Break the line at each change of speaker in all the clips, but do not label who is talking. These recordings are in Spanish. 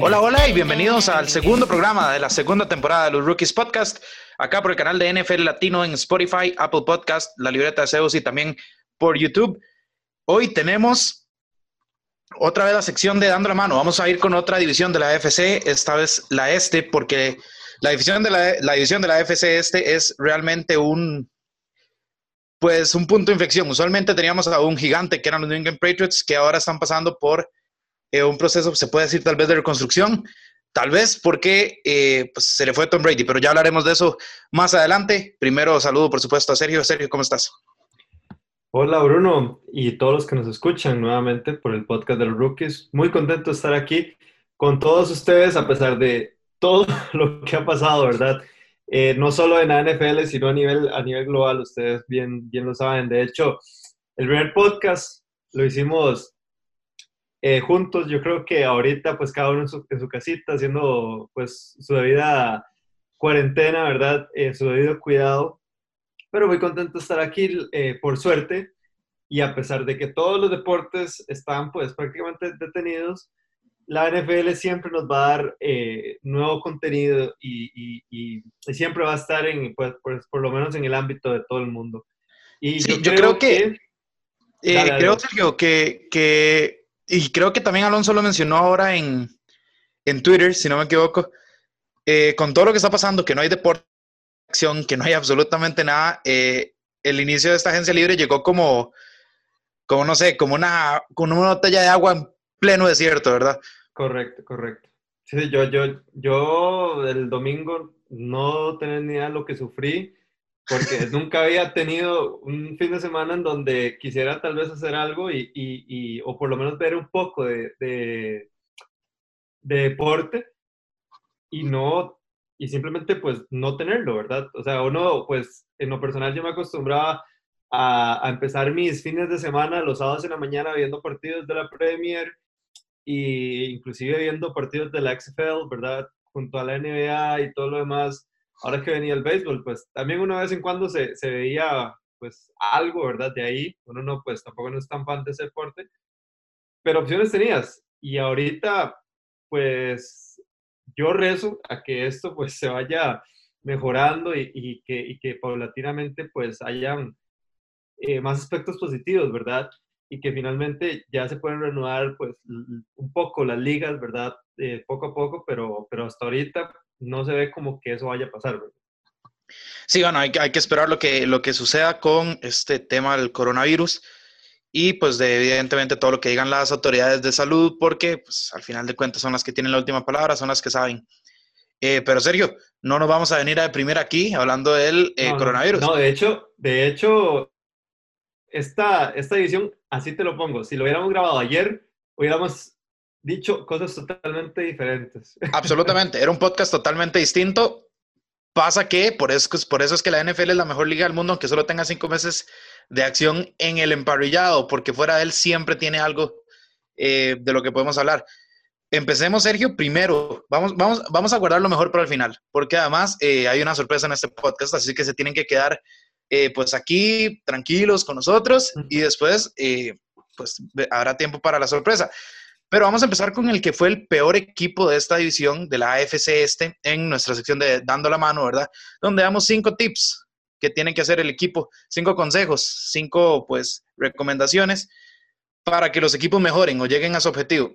Hola, hola y bienvenidos al segundo programa de la segunda temporada de los Rookies Podcast, acá por el canal de NFL Latino en Spotify, Apple Podcast, la libreta de Zeus y también por YouTube. Hoy tenemos otra vez la sección de Dando la Mano. Vamos a ir con otra división de la FC, esta vez la Este, porque la división de la, la división de la FC Este es realmente un, pues un punto de inflexión. Usualmente teníamos a un gigante que eran los New England Patriots, que ahora están pasando por eh, un proceso, se puede decir tal vez de reconstrucción, tal vez porque eh, pues, se le fue Tom Brady, pero ya hablaremos de eso más adelante. Primero saludo por supuesto a Sergio. Sergio, ¿cómo estás?
Hola Bruno y todos los que nos escuchan nuevamente por el podcast de los rookies. Muy contento de estar aquí con todos ustedes a pesar de todo lo que ha pasado, ¿verdad? Eh, no solo en la NFL, sino a nivel, a nivel global, ustedes bien, bien lo saben. De hecho, el primer podcast lo hicimos eh, juntos. Yo creo que ahorita, pues cada uno en su, en su, casita, haciendo pues su debida cuarentena, ¿verdad? Eh, su debido cuidado. Pero muy contento de estar aquí, por suerte. Y a pesar de que todos los deportes están pues prácticamente detenidos, la NFL siempre nos va a dar eh, nuevo contenido y, y, y, siempre va a estar en, pues, pues, por lo menos en el ámbito de todo el mundo.
Y sí, yo, creo, que, que eh, creo, Sergio, que, que, y creo que también Alonso lo mencionó ahora en, en Twitter, si no me equivoco, eh, con todo lo que está pasando, que no hay deporte, acción, que no hay absolutamente nada, el inicio de esta agencia libre llegó como, como no sé, como una, como una botella de agua en pleno desierto, ¿verdad?
Correcto, correcto. Sí, yo, yo, yo el domingo no tenía ni idea de lo que sufrí, porque nunca había tenido un fin de semana en donde quisiera tal vez hacer algo y, y, y o por lo menos ver un poco de, de, de, deporte y no, y simplemente pues no tenerlo, ¿verdad? O sea, uno pues en lo personal yo me acostumbraba a, a empezar mis fines de semana, los sábados en la mañana viendo partidos de la Premier y inclusive viendo partidos de la XFL, ¿verdad? Junto a la NBA y todo lo demás. Ahora que venía el béisbol, pues también una vez en cuando se, se veía pues algo, ¿verdad? De ahí, uno no, pues tampoco no es tan fan de ese deporte, pero opciones tenías. Y ahorita, pues yo rezo a que esto pues se vaya mejorando y, y que, y que paulatinamente pues hayan eh, más aspectos positivos, ¿verdad? Y que finalmente ya se pueden renovar pues un poco las ligas, ¿verdad? Eh, poco a poco, pero, pero hasta ahorita no se ve como que eso vaya a pasar, ¿verdad?
Sí, bueno, hay, hay que esperar lo que, lo que suceda con este tema del coronavirus y pues de, evidentemente todo lo que digan las autoridades de salud, porque pues, al final de cuentas son las que tienen la última palabra, son las que saben. Eh, pero Sergio, no nos vamos a venir a deprimir aquí hablando del eh, coronavirus.
No, de hecho, de hecho, esta, esta edición, así te lo pongo, si lo hubiéramos grabado ayer, hubiéramos dicho cosas totalmente diferentes.
Absolutamente, era un podcast totalmente distinto. Pasa que por eso, por eso es que la NFL es la mejor liga del mundo, aunque solo tenga cinco meses de acción en el emparrillado, porque fuera de él siempre tiene algo eh, de lo que podemos hablar. Empecemos, Sergio, primero. Vamos, vamos, vamos a guardar lo mejor para el final, porque además eh, hay una sorpresa en este podcast, así que se tienen que quedar eh, pues aquí tranquilos con nosotros y después eh, pues habrá tiempo para la sorpresa. Pero vamos a empezar con el que fue el peor equipo de esta división de la AFC este en nuestra sección de Dando la Mano, ¿verdad? Donde damos cinco tips que tiene que hacer el equipo, cinco consejos, cinco pues recomendaciones para que los equipos mejoren o lleguen a su objetivo.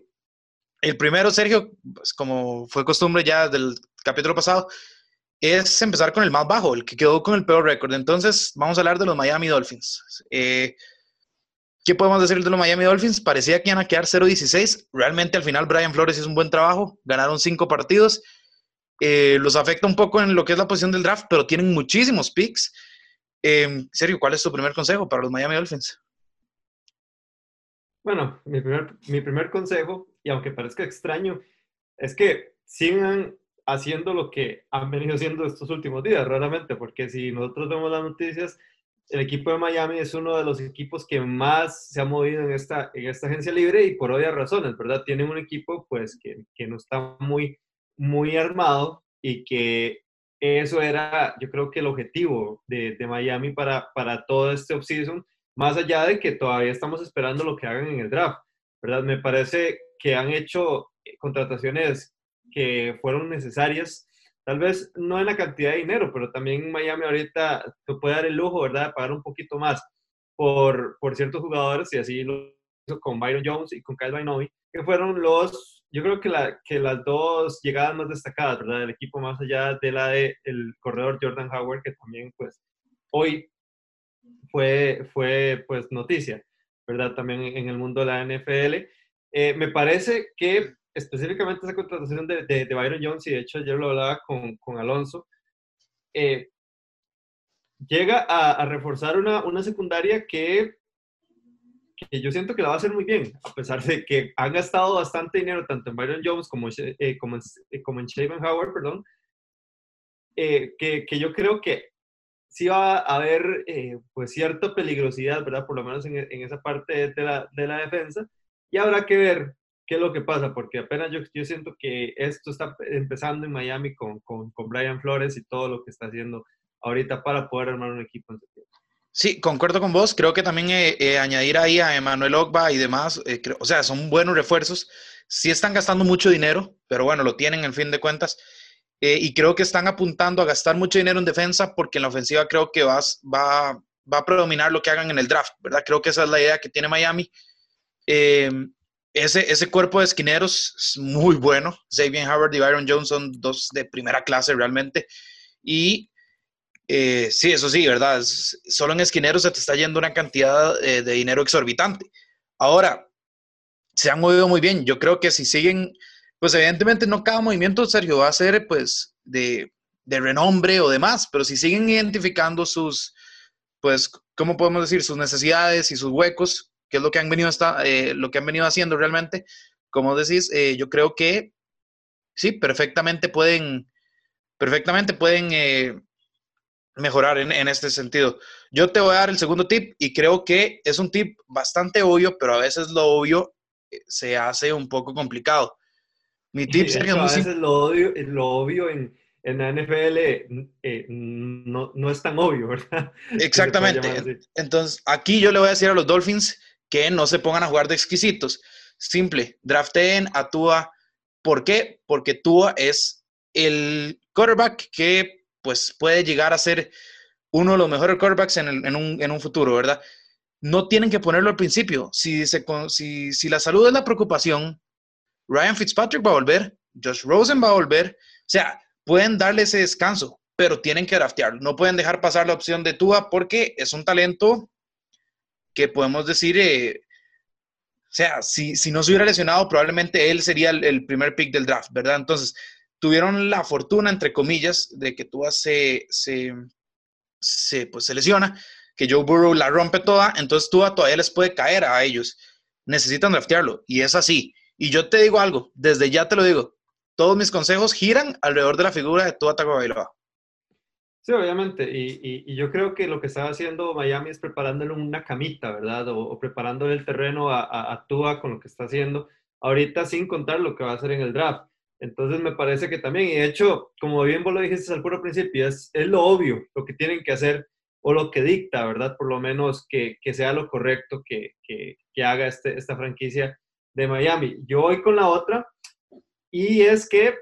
El primero, Sergio, pues como fue costumbre ya del capítulo pasado, es empezar con el más bajo, el que quedó con el peor récord. Entonces, vamos a hablar de los Miami Dolphins. Eh, ¿Qué podemos decir de los Miami Dolphins? Parecía que iban a quedar 0-16. Realmente al final Brian Flores hizo un buen trabajo. Ganaron cinco partidos. Eh, los afecta un poco en lo que es la posición del draft, pero tienen muchísimos picks. Eh, Sergio, ¿cuál es tu primer consejo para los Miami Dolphins?
Bueno, mi primer, mi primer consejo, y aunque parezca extraño, es que sigan haciendo lo que han venido haciendo estos últimos días, raramente, porque si nosotros vemos las noticias, el equipo de Miami es uno de los equipos que más se ha movido en esta, en esta agencia libre y por obvias razones, ¿verdad? Tienen un equipo pues que, que no está muy, muy armado y que eso era, yo creo que el objetivo de, de Miami para, para todo este offseason, más allá de que todavía estamos esperando lo que hagan en el draft, ¿verdad? Me parece que han hecho contrataciones que fueron necesarias, tal vez no en la cantidad de dinero, pero también Miami ahorita te puede dar el lujo, ¿verdad?, de pagar un poquito más por, por ciertos jugadores y así lo hizo con Byron Jones y con Kyle Bainovi, que fueron los, yo creo que, la, que las dos llegadas más destacadas, ¿verdad?, del equipo más allá de la del el corredor Jordan Howard, que también, pues, hoy fue, fue pues, noticia, ¿verdad?, también en el mundo de la NFL. Eh, me parece que específicamente esa contratación de, de, Byron Jones, y de hecho ayer lo hablaba con, con Alonso, eh, llega a, a reforzar una, una, secundaria que, que, yo siento que la va a hacer muy bien, a pesar de que han gastado bastante dinero tanto en Byron Jones como, eh, como, en, eh, como en Shaven Howard, perdón, que, que, yo creo que sí va a haber pues cierta peligrosidad, ¿verdad? Por lo menos en, en esa parte de la, de la defensa, y habrá que ver qué es lo que pasa, porque apenas yo, siento que esto está empezando en Miami con, con, Brian Flores y todo lo que está haciendo ahorita para poder armar un equipo.
Sí, concuerdo con vos. Creo que también eh, eh, añadir ahí a Emanuel Ogba y demás, eh, o sea, son buenos refuerzos. Sí están gastando mucho dinero, pero bueno, lo tienen en fin de cuentas. Y creo que están apuntando a gastar mucho dinero en defensa porque en la ofensiva creo que vas, va, va a predominar lo que hagan en el draft, ¿verdad? Creo que esa es la idea que tiene Miami. Ese, ese cuerpo de esquineros es muy bueno. Xavier Howard y Byron Jones son dos de primera clase realmente. Y eh, sí, eso sí, ¿verdad? Solo en esquineros se te está yendo una cantidad eh, de dinero exorbitante. Ahora, se han movido muy bien. Yo creo que si siguen, pues evidentemente no cada movimiento, Sergio, va a ser pues de, de renombre o demás, pero si siguen identificando sus, pues, ¿cómo podemos decir? Sus necesidades y sus huecos, que es lo que han venido, hasta, eh, lo que han venido haciendo realmente, como decís, eh, yo creo que sí, perfectamente pueden, perfectamente pueden eh, mejorar en, en, este sentido. Yo te voy a dar el segundo tip y creo que es un tip bastante obvio, pero a veces lo obvio se hace un poco complicado.
Mi tip sería a veces lo, obvio, lo obvio en, en la NFL eh, no, no, es tan obvio, ¿verdad?
Exactamente. Entonces, aquí yo le voy a decir a los Dolphins que no se pongan a jugar de exquisitos. Simple, drafteen a Tua. ¿Por qué? Porque Tua es el quarterback que pues puede llegar a ser uno de los mejores quarterbacks en, un, en un, futuro, ¿verdad? No tienen que ponerlo al principio. Si, se, si, si la salud es la preocupación, Ryan Fitzpatrick va a volver, Josh Rosen va a volver. O sea, pueden darle ese descanso, pero tienen que draftearlo. No pueden dejar pasar la opción de Tua porque es un talento que podemos decir, eh, o sea, si, si, no se hubiera lesionado, probablemente él sería el, el, primer pick del draft, ¿verdad? Entonces, tuvieron la fortuna, entre comillas, de que Tua se, se, se, pues, se lesiona, que Joe Burrow la rompe toda, entonces Tua todavía les puede caer a ellos. Necesitan draftearlo, y es así. Y yo te digo algo, desde ya te lo digo, todos mis consejos giran alrededor de la figura de Tua Tagovailoa.
Sí, obviamente. Y, y, y, yo creo que lo que está haciendo Miami es preparándole una camita, ¿verdad? O, o preparándole el terreno a, a, a, Tua con lo que está haciendo. Ahorita sin contar lo que va a hacer en el draft. Entonces me parece que también, y de hecho, como bien vos lo dijiste al puro principio, es, es lo obvio, lo que tienen que hacer o lo que dicta, ¿verdad? Por lo menos que, que sea lo correcto que, que, que haga este, esta franquicia de Miami. Yo voy con la otra, y es que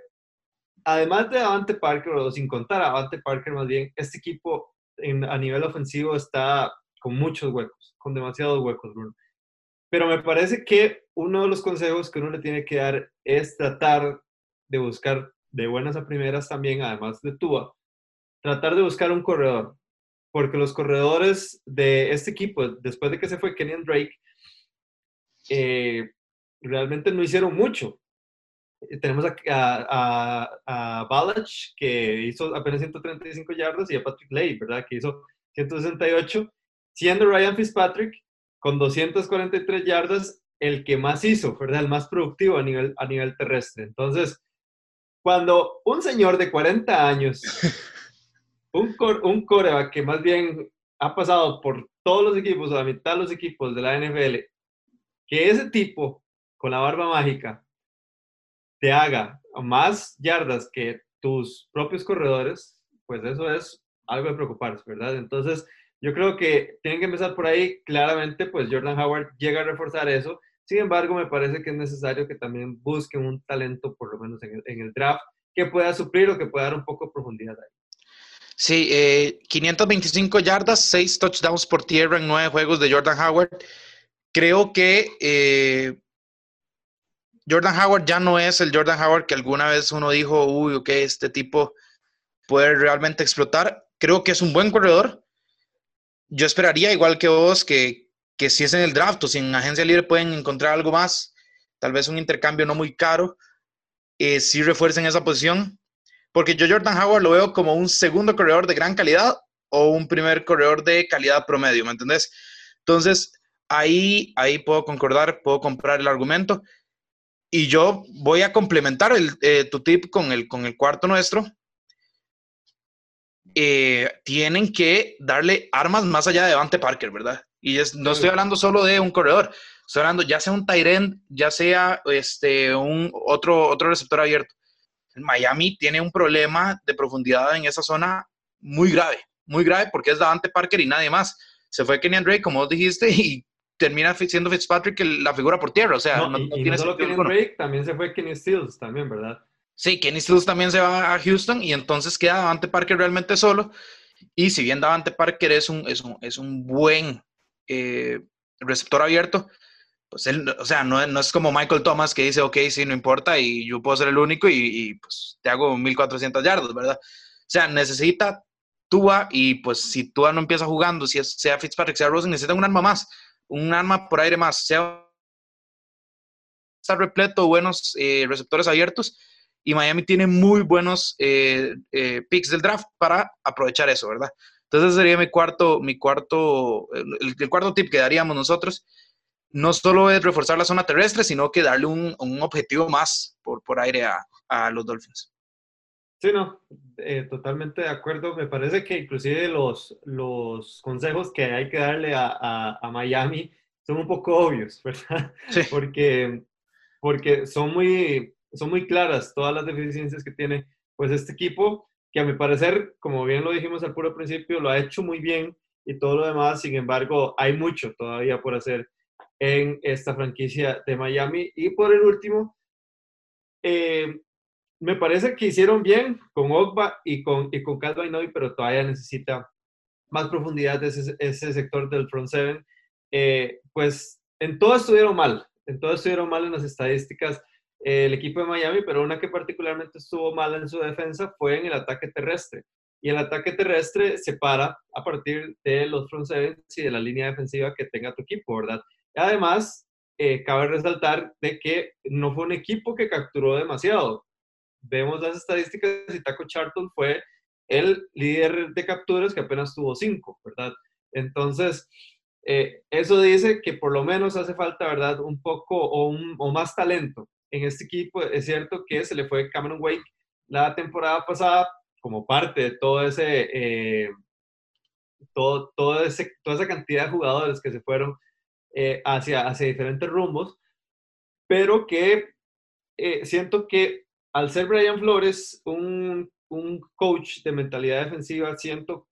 además de Avante Parker, o sin contar a Avante Parker más bien, este equipo en, a nivel ofensivo está con muchos huecos, con demasiados huecos. Pero me parece que uno de los consejos que uno le tiene que dar es tratar de buscar de buenas a primeras también, además de Tua, tratar de buscar un corredor. Porque los corredores de este equipo, después de que se fue Kenyon Drake, eh, realmente no hicieron mucho. Eh, tenemos a, a, a, Balach, que hizo apenas 135 yardas, y a Patrick Lay, ¿verdad? Que hizo 168, siendo Ryan Fitzpatrick con 243 yardas el que más hizo, ¿verdad? El más productivo a nivel, a nivel terrestre. Entonces, cuando un señor de 40 años, un, core, un coreback que más bien ha pasado por todos los equipos, o la mitad de los equipos de la NFL, que ese tipo, con la barba mágica, te haga más yardas que tus propios corredores, pues eso es algo de preocuparse, ¿verdad? Entonces, yo creo que tienen que empezar por ahí. Claramente, pues Jordan Howard llega a reforzar eso. Sin embargo, me parece que es necesario que también busquen un talento, por lo menos en el, draft, que pueda suplir o que pueda dar un poco de profundidad ahí.
Sí, 525 eh, yardas, 6 touchdowns por tierra en 9 juegos de Jordan Howard. Creo que eh, Jordan Howard ya no es el Jordan Howard que alguna vez uno dijo, uy, ok, este tipo puede realmente explotar. Creo que es un buen corredor. Yo esperaría, igual que vos, que, que si es en el draft o si en agencia libre pueden encontrar algo más, tal vez un intercambio no muy caro, eh, si refuercen esa posición. Porque yo Jordan Howard lo veo como un segundo corredor de gran calidad o un primer corredor de calidad promedio, ¿me entendés? Entonces, ahí, ahí puedo concordar, puedo comprar el argumento. Y yo voy a complementar el, eh, tu tip con el, con el cuarto nuestro. Eh, tienen que darle armas más allá de Devante Parker, ¿verdad? Y no estoy hablando solo de un corredor, estoy hablando ya sea un tight ya sea este, un otro, otro receptor abierto. Miami tiene un problema de profundidad en esa zona muy grave, muy grave porque es Davante Parker y nadie más. Se fue Kenny Drake, como vos dijiste, y termina siendo Fitzpatrick la figura por tierra. O sea, no,
tiene solo Kenny Drake, también se fue Kenny Stills, también, ¿verdad?
Sí, Kenny Stills también se va a Houston y entonces queda Davante Parker realmente solo. Y si bien Davante Parker es un, es un, es un buen eh, receptor abierto, pues él, o sea, no, no, es como Michael Thomas que dice, ok, sí, no importa y yo puedo ser el único y, pues te hago 1400 yardas, ¿verdad? O sea, necesita Tua y pues si Tua no empieza jugando, si es, sea Fitzpatrick, sea Rosen, necesita un arma más, un arma por aire más, sea está repleto de buenos eh, receptores abiertos y Miami tiene muy buenos eh, picks del draft para aprovechar eso, ¿verdad? Entonces sería mi cuarto, mi cuarto, el, cuarto tip que daríamos nosotros. No solo es reforzar la zona terrestre, sino que darle un, objetivo más por, por aire a, los Dolphins.
Sí, no, eh, totalmente de acuerdo. Me parece que inclusive los, los consejos que hay que darle a, a, Miami son un poco obvios, ¿verdad? Sí. Porque, porque son, muy, son muy claras todas las deficiencias que tiene pues este equipo que a mi parecer, como bien lo dijimos al puro principio, lo ha hecho muy bien y todo lo demás, sin embargo, hay mucho todavía por hacer en esta franquicia de Miami. Y por el último, eh, me parece que hicieron bien con Ogba y con, y con Calvin pero todavía necesita más profundidad de ese, ese sector del front seven. Eh, pues en todo estuvieron mal, en todo estuvieron mal en las estadísticas el equipo de Miami, pero una que particularmente estuvo mal en su defensa fue en el ataque terrestre. Y el ataque terrestre se para a partir de los front sevens y de la línea defensiva que tenga tu equipo, ¿verdad? Además, eh, cabe resaltar de que no fue un equipo que capturó demasiado. Vemos las estadísticas y Taco Charlton fue el líder de capturas que apenas tuvo cinco, ¿verdad? Entonces, eh, eso dice que por lo menos hace falta, ¿verdad? Un poco o, o más talento en este equipo. Es cierto que se le fue Cameron Wake la temporada pasada como parte de todo ese, eh, todo, todo ese, toda esa cantidad de jugadores que se fueron eh, hacia, hacia diferentes rumbos, pero que eh, siento que al ser Brian Flores un, un coach de mentalidad defensiva, siento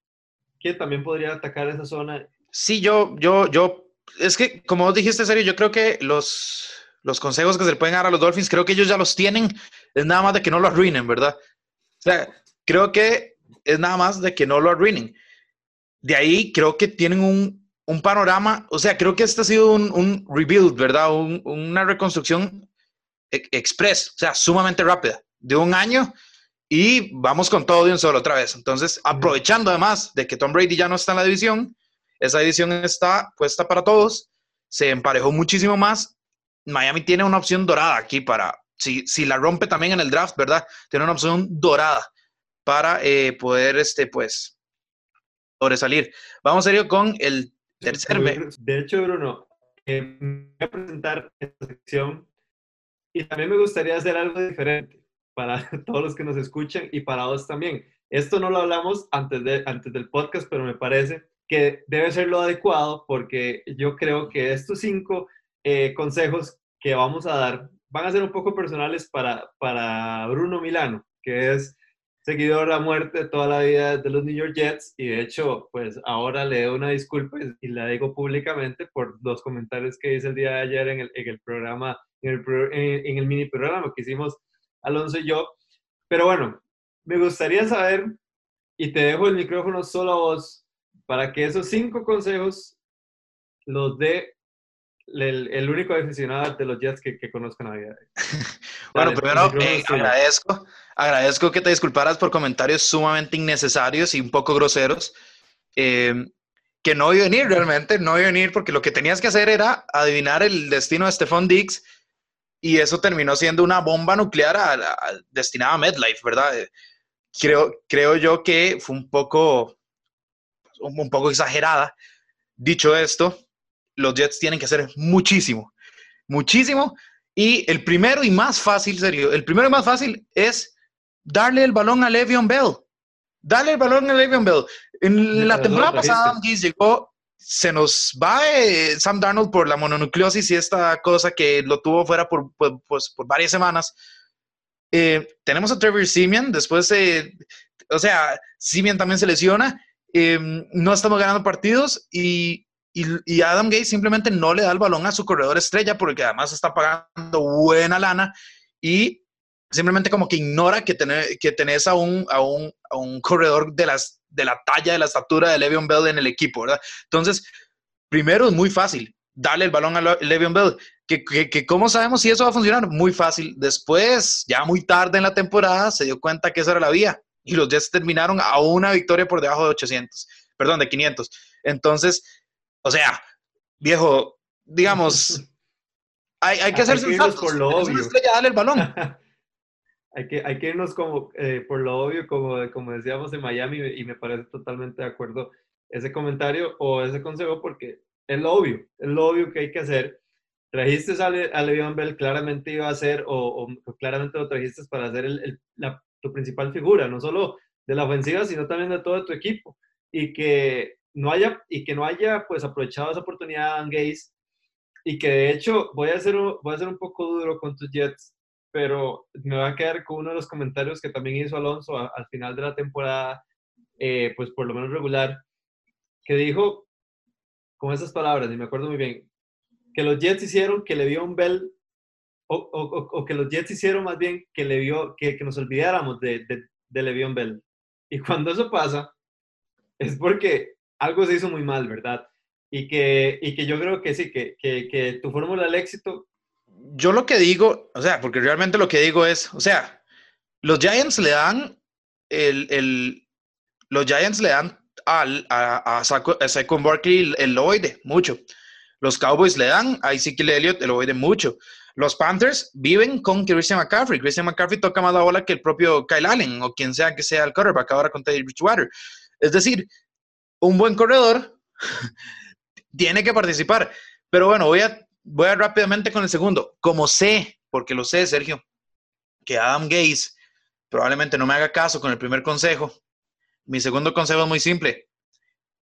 que también podría atacar esa zona.
Sí, yo, yo, yo, es que como dijiste, serio, yo creo que los, los consejos que se le pueden dar a los Dolphins, creo que ellos ya los tienen, es nada más de que no lo arruinen, ¿verdad? O sea, creo que es nada más de que no lo arruinen. De ahí creo que tienen un, panorama, o sea, creo que este ha sido un, rebuild, ¿verdad? una reconstrucción express, o sea, sumamente rápida, de un año y vamos con todo de un solo otra vez. Entonces, aprovechando además de que Tom Brady ya no está en la división, esa división está puesta para todos, se emparejó muchísimo más Miami tiene una opción dorada aquí para, si, si la rompe también en el draft, ¿verdad? Tiene una opción dorada para eh, poder, este, pues, sobresalir. Vamos a ir con el tercer mes.
De hecho, Bruno, eh, voy a presentar esta sección y también me gustaría hacer algo diferente para todos los que nos escuchan y para vos también. Esto no lo hablamos antes, de, antes del podcast, pero me parece que debe ser lo adecuado porque yo creo que estos cinco eh, consejos que vamos a dar van a ser un poco personales para, para Bruno Milano, que es seguidor a muerte toda la vida de los New York Jets y de hecho, pues ahora le doy una disculpa y la digo públicamente por los comentarios que hice el día de ayer en el, en el programa, en el, en el mini programa que hicimos Alonso y yo. Pero bueno, me gustaría saber, y te dejo el micrófono solo a vos, para que esos cinco consejos los dé el, único aficionado de los Jets que, que conozco en la vida.
bueno, primero eh, agradezco, agradezco que te disculparas por comentarios sumamente innecesarios y un poco groseros. Eh, que no iba a venir realmente, no iba a venir porque lo que tenías que hacer era adivinar el destino de Stephon Diggs y eso terminó siendo una bomba nuclear destinada a MedLife, ¿verdad? Eh, creo, creo yo que fue un poco, un poco exagerada. Dicho esto, los Jets tienen que hacer muchísimo, muchísimo. Y el primero y más fácil, serio, el primero y más fácil es darle el balón a Le'Veon Bell. Darle el balón a Le'Veon Bell. En la temporada pasada, llegó, se nos va eh, Sam Darnold por la mononucleosis y esta cosa que lo tuvo fuera por, pues, por varias semanas. Eh, tenemos a Trevor Simeon, después, o sea, Simeon también se lesiona. Eh, no estamos ganando partidos y y, Adam Gates simplemente no le da el balón a su corredor estrella porque además está pagando buena lana y simplemente como que ignora que, que tenés a un, a un, a un corredor de, las, de la talla, de la estatura de Le'Veon Bell en el equipo, ¿verdad? Entonces, primero es muy fácil darle el balón a Le'Veon Bell. Que, que, ¿Cómo sabemos si eso va a funcionar? Muy fácil. Después, ya muy tarde en la temporada, se dio cuenta que esa era la vía y los Jets terminaron a una victoria por debajo de 800, perdón, de 500. Entonces, o sea, viejo, digamos, hay, hay que hacer
por lo obvio.
el balón.
hay, que, hay que irnos como, eh, por lo obvio, como, como decíamos en Miami, y me parece totalmente de acuerdo ese comentario o ese consejo, porque es lo obvio, es lo obvio que hay que hacer. Trajiste a, Le, a Le'Veon Bell, claramente iba a ser, o, claramente lo trajiste para hacer el, la, tu principal figura, no solo de la ofensiva, sino también de todo tu equipo. Y que no haya, y que no haya pues aprovechado esa oportunidad Dan Gaze y que de hecho voy a, ser, voy a ser un poco duro con tus Jets, pero me voy a quedar con uno de los comentarios que también hizo Alonso al final de la temporada, eh, pues por lo menos regular, que dijo con esas palabras, y me acuerdo muy bien, que los Jets hicieron que le dio un Bell, o, o, o, que los Jets hicieron más bien que, le vio, que, que nos olvidáramos de, de, de Le'Veon Bell. Y cuando eso pasa, es porque algo se hizo muy mal, ¿verdad? Y que, y que yo creo que sí, que, que, que tu fórmula del éxito...
Yo lo que digo, o sea, porque realmente lo que digo es, o sea, los Giants le dan el, el los Giants le dan al, a, a, Saquon Barkley el, el oide, mucho. Los Cowboys le dan a Ezekiel Elliott el oide mucho. Los Panthers viven con Christian McCaffrey. Christian McCaffrey toca más la bola que el propio Kyle Allen o quien sea que sea el quarterback ahora con Teddy Bridgewater. Es decir, un buen corredor tiene que participar. Pero bueno, voy a, voy a rápidamente con el segundo. Como sé, porque lo sé, Sergio, que Adam Gaze probablemente no me haga caso con el primer consejo, mi segundo consejo es muy simple.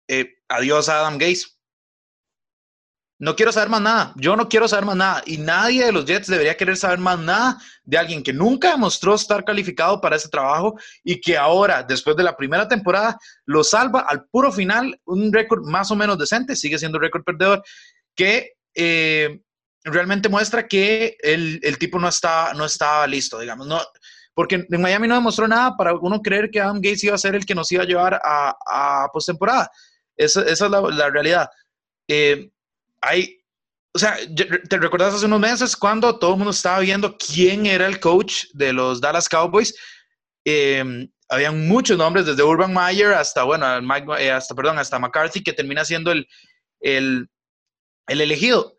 Eh, adiós a Adam Gaze. No quiero saber más nada. Yo no quiero saber más nada. Y nadie de los Jets debería querer saber más nada de alguien que nunca demostró estar calificado para ese trabajo y que ahora, después de la primera temporada, lo salva al puro final, un récord más o menos decente, sigue siendo récord perdedor, que eh, realmente muestra que el, tipo no está, no estaba listo, digamos. No, porque en Miami no demostró nada para uno creer que Adam Gates iba a ser el que nos iba a llevar a, a postemporada. Esa, esa es la, la realidad. Eh, hay, o sea, ¿te recuerdas hace unos meses cuando todo el mundo estaba viendo quién era el coach de los Dallas Cowboys? Eh, habían muchos nombres, desde Urban Meyer hasta, bueno, eh, hasta, perdón, hasta McCarthy, que termina siendo el, el, el elegido.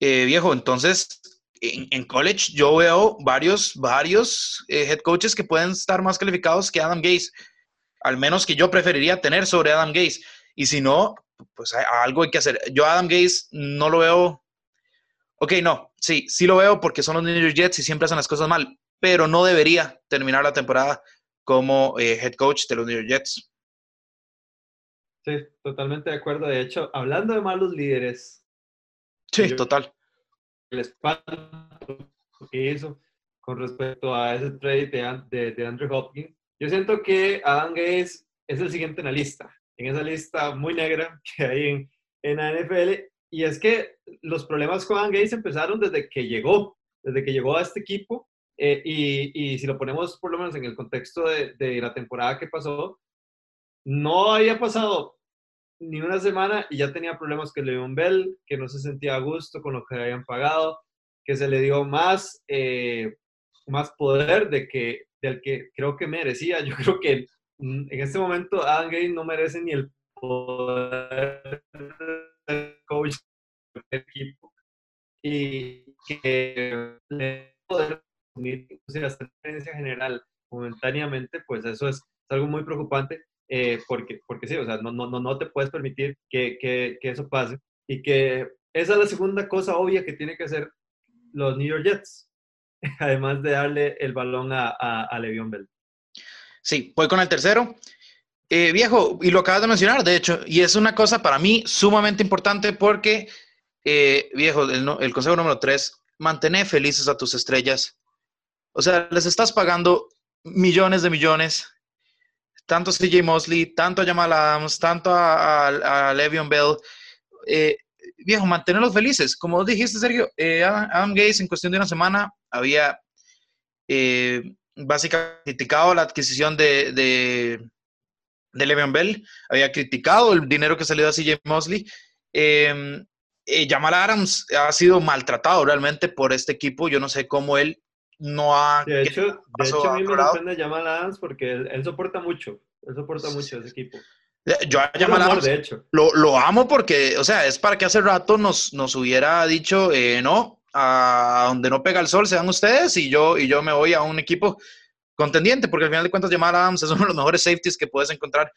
Eh, viejo, entonces, en, college yo veo varios, varios head coaches que pueden estar más calificados que Adam Gaze, al menos que yo preferiría tener sobre Adam Gaze. Y si no, pues algo hay que hacer. Yo Adam Gaze no lo veo. Ok, no, sí, sí lo veo porque son los New York Jets y siempre hacen las cosas mal, pero no debería terminar la temporada como eh, head coach de los New York Jets.
Sí, totalmente de acuerdo. De hecho, hablando de malos líderes.
Sí, total.
El espanto que hizo con respecto a ese trade de, de, de Andrew Hopkins, Yo siento que Adam Gates es el siguiente en la lista, en esa lista muy negra que hay en, en la NFL. Y es que los problemas con Adam Gates empezaron desde que llegó, desde que llegó a este equipo. Eh, y, y, si lo ponemos por lo menos en el contexto de, de la temporada que pasó, no había pasado ni una semana y ya tenía problemas con Leon Bell, que no se sentía a gusto con lo que habían pagado, que se le dio más, eh, más poder de que, del que creo que merecía. Yo creo que en este momento Adam Gates no merece ni el poder del coach del equipo y que le poder la tendencia general momentáneamente, pues eso es algo muy preocupante eh, porque, porque sí, o sea, no, no, no te puedes permitir que, que, que, eso pase. Y que esa es la segunda cosa obvia que tiene que hacer los New York Jets, además de darle el balón a, a, a Le'Veon Bell.
Sí, voy con el tercero. Eh, viejo, y lo acabas de mencionar, de hecho, y es una cosa para mí sumamente importante porque, eh, viejo, el, consejo número tres, mantener felices a tus estrellas. O sea, les estás pagando millones de millones tanto CJ Mosley, tanto a Jamal Adams, tanto a, a, Bell. Eh, viejo, mantenerlos felices. Como dijiste, Sergio, eh, Adam, Gates en cuestión de una semana había básicamente criticado la adquisición de, de, de Le'Veon Bell, había criticado el dinero que salió a CJ Mosley. Eh, Jamal Adams ha sido maltratado realmente por este equipo. Yo no sé cómo él no ha...
de hecho, de hecho a mí me sorprende Jamal Adams porque él, soporta mucho, él soporta mucho ese equipo.
Yo a Jamal Adams de hecho. Lo, lo, amo porque, o sea, es para que hace rato nos, nos hubiera dicho, eh, no, a donde no pega el sol sean ustedes y yo, y yo me voy a un equipo contendiente, porque al final de cuentas Jamal Adams es uno de los mejores safeties que puedes encontrar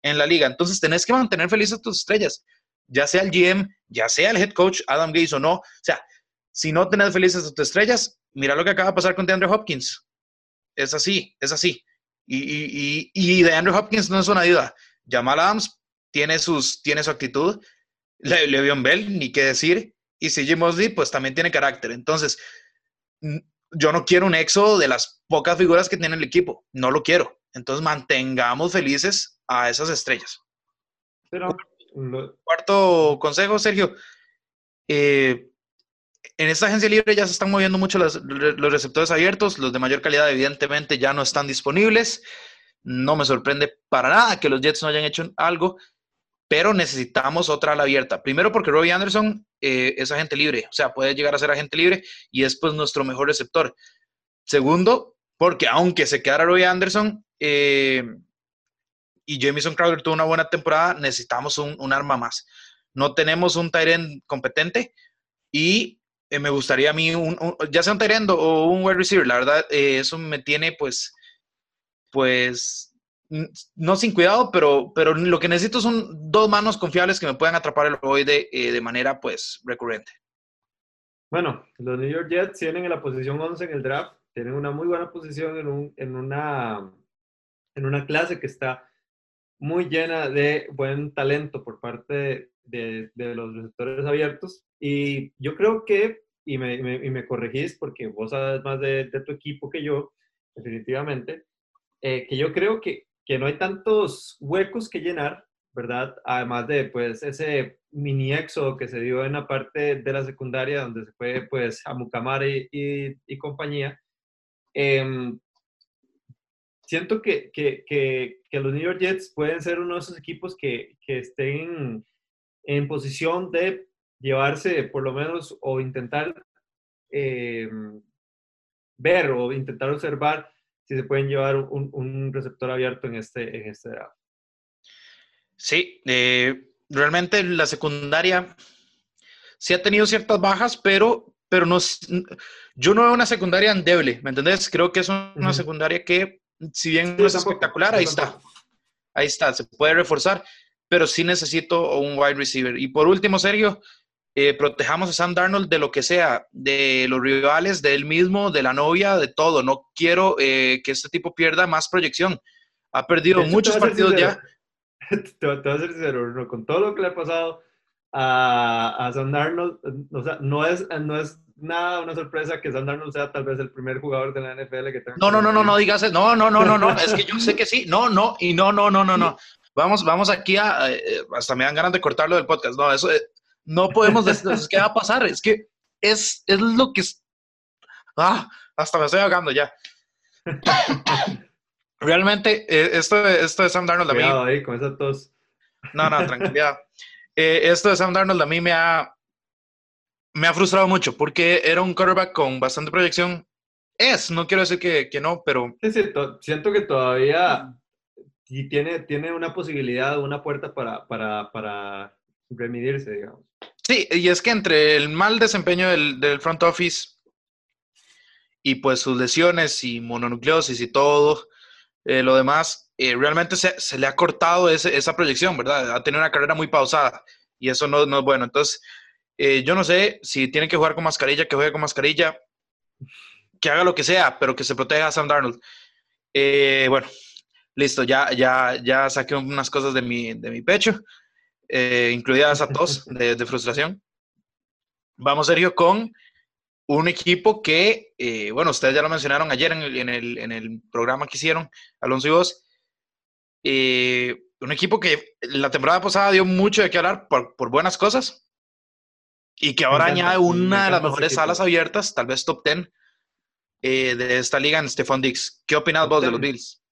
en la liga. Entonces tenés que mantener felices tus estrellas, ya sea el GM, ya sea el head coach, Adam Gates o no. O sea, si no tenés felices a tus estrellas, mira lo que acaba de pasar con DeAndre Hopkins. Es así, es así. Y, y, y, DeAndre Hopkins no es una ayuda. Jamal Adams tiene, sus, tiene su actitud. Le, Le'Veon Bell, ni qué decir. Y CJ Mosley, pues también tiene carácter. Entonces, yo no quiero un éxodo de las pocas figuras que tiene el equipo. No lo quiero. Entonces, mantengamos felices a esas estrellas. Pero, Cuarto consejo, Sergio. Eh, en esta agencia libre ya se están moviendo mucho los, receptores abiertos, los de mayor calidad evidentemente ya no están disponibles. No me sorprende para nada que los Jets no hayan hecho algo, pero necesitamos otra ala abierta. Primero porque Robbie Anderson eh, es agente libre, o sea, puede llegar a ser agente libre y es pues nuestro mejor receptor. Segundo, porque aunque se quedara Robbie Anderson eh, y Jamison Crowder tuvo una buena temporada, necesitamos un, arma más. No tenemos un Tyrant competente y eh, me gustaría a mí, un, ya sea un Terendo o un wide receiver, la verdad, eh, eso me tiene pues, pues, no sin cuidado, pero, pero lo que necesito son dos manos confiables que me puedan atrapar el ovoide eh, de manera pues recurrente.
Bueno, los New York Jets tienen en la posición 11 en el draft, tienen una muy buena posición en, un, en, una, en una clase que está muy llena de buen talento por parte de, de, los receptores abiertos. Y yo creo que, y me, y me corregís porque vos sabes más de, de, tu equipo que yo, definitivamente, eh, que yo creo que, que no hay tantos huecos que llenar, ¿verdad? Además de, pues, ese mini éxodo que se dio en la parte de la secundaria, donde se fue, pues, a Mucamare y, compañía. Eh, siento que, que, que, que, los New York Jets pueden ser uno de esos equipos que, que estén en posición de llevarse por lo menos o intentar eh, ver o intentar observar si se pueden llevar un, un receptor abierto en este, en este draft.
Sí, eh, realmente la secundaria sí ha tenido ciertas bajas, pero, pero no, yo no veo una secundaria endeble, ¿me entendés? Creo que es una uh -huh. secundaria que, si bien no es espectacular, ahí está. Ahí está, se puede reforzar pero sí necesito un wide receiver. Y por último, Sergio, eh, protejamos a Sam Darnold de lo que sea, de los rivales, de él mismo, de la novia, de todo. No quiero eh, que este tipo pierda más proyección. Ha perdido muchos partidos ya.
Te, te, voy a ser sincero, con todo lo que le ha pasado a, a Sam Darnold, o sea, no es, no es nada una sorpresa que Sam Darnold sea tal vez el primer jugador de la NFL que tenga.
No, no, no, no, no digas, no, no, no, no, no, es que yo sé que sí, no, no, y no, no, no, no, no. Vamos, vamos aquí a, eh, hasta me dan ganas de cortarlo del podcast, no, eso, eh, no podemos decir, ¿qué va a pasar? Es que es, es lo que, es, ah, hasta me estoy ahogando ya. Realmente, eh, esto, esto de Sam Darnold a mí...
ahí con esa tos.
No, no, tranquilidad. esto de Sam Darnold a mí me ha, me ha frustrado mucho porque era un quarterback con bastante proyección. Es, no quiero decir que, que no, pero...
Sí, sí, siento que todavía tiene, tiene una posibilidad, una puerta para, para, para remidirse, digamos.
Sí, y es que entre el mal desempeño del, del front office y pues sus lesiones y mononucleosis y todo eh, lo demás, eh, realmente se, se, le ha cortado ese, esa proyección, ¿verdad? Ha tenido una carrera muy pausada y eso no, no es bueno. Entonces, eh, yo no sé si tienen que jugar con mascarilla, que juegue con mascarilla, que haga lo que sea, pero que se proteja a Sam Darnold. Eh, bueno, listo, ya, ya, ya saqué unas cosas de mi, de mi pecho, eh, incluida esa tos de, de, frustración. Vamos, Sergio, con un equipo que, eh, bueno, ustedes ya lo mencionaron ayer en el, en el, en el programa que hicieron, Alonso y vos. Eh, un equipo que la temporada pasada dio mucho de qué hablar por, por buenas cosas, y que ahora añade una de las mejores salas abiertas, tal vez top 10 eh, de esta liga en Stephon Dix. ¿Qué opinas vos de los Bills?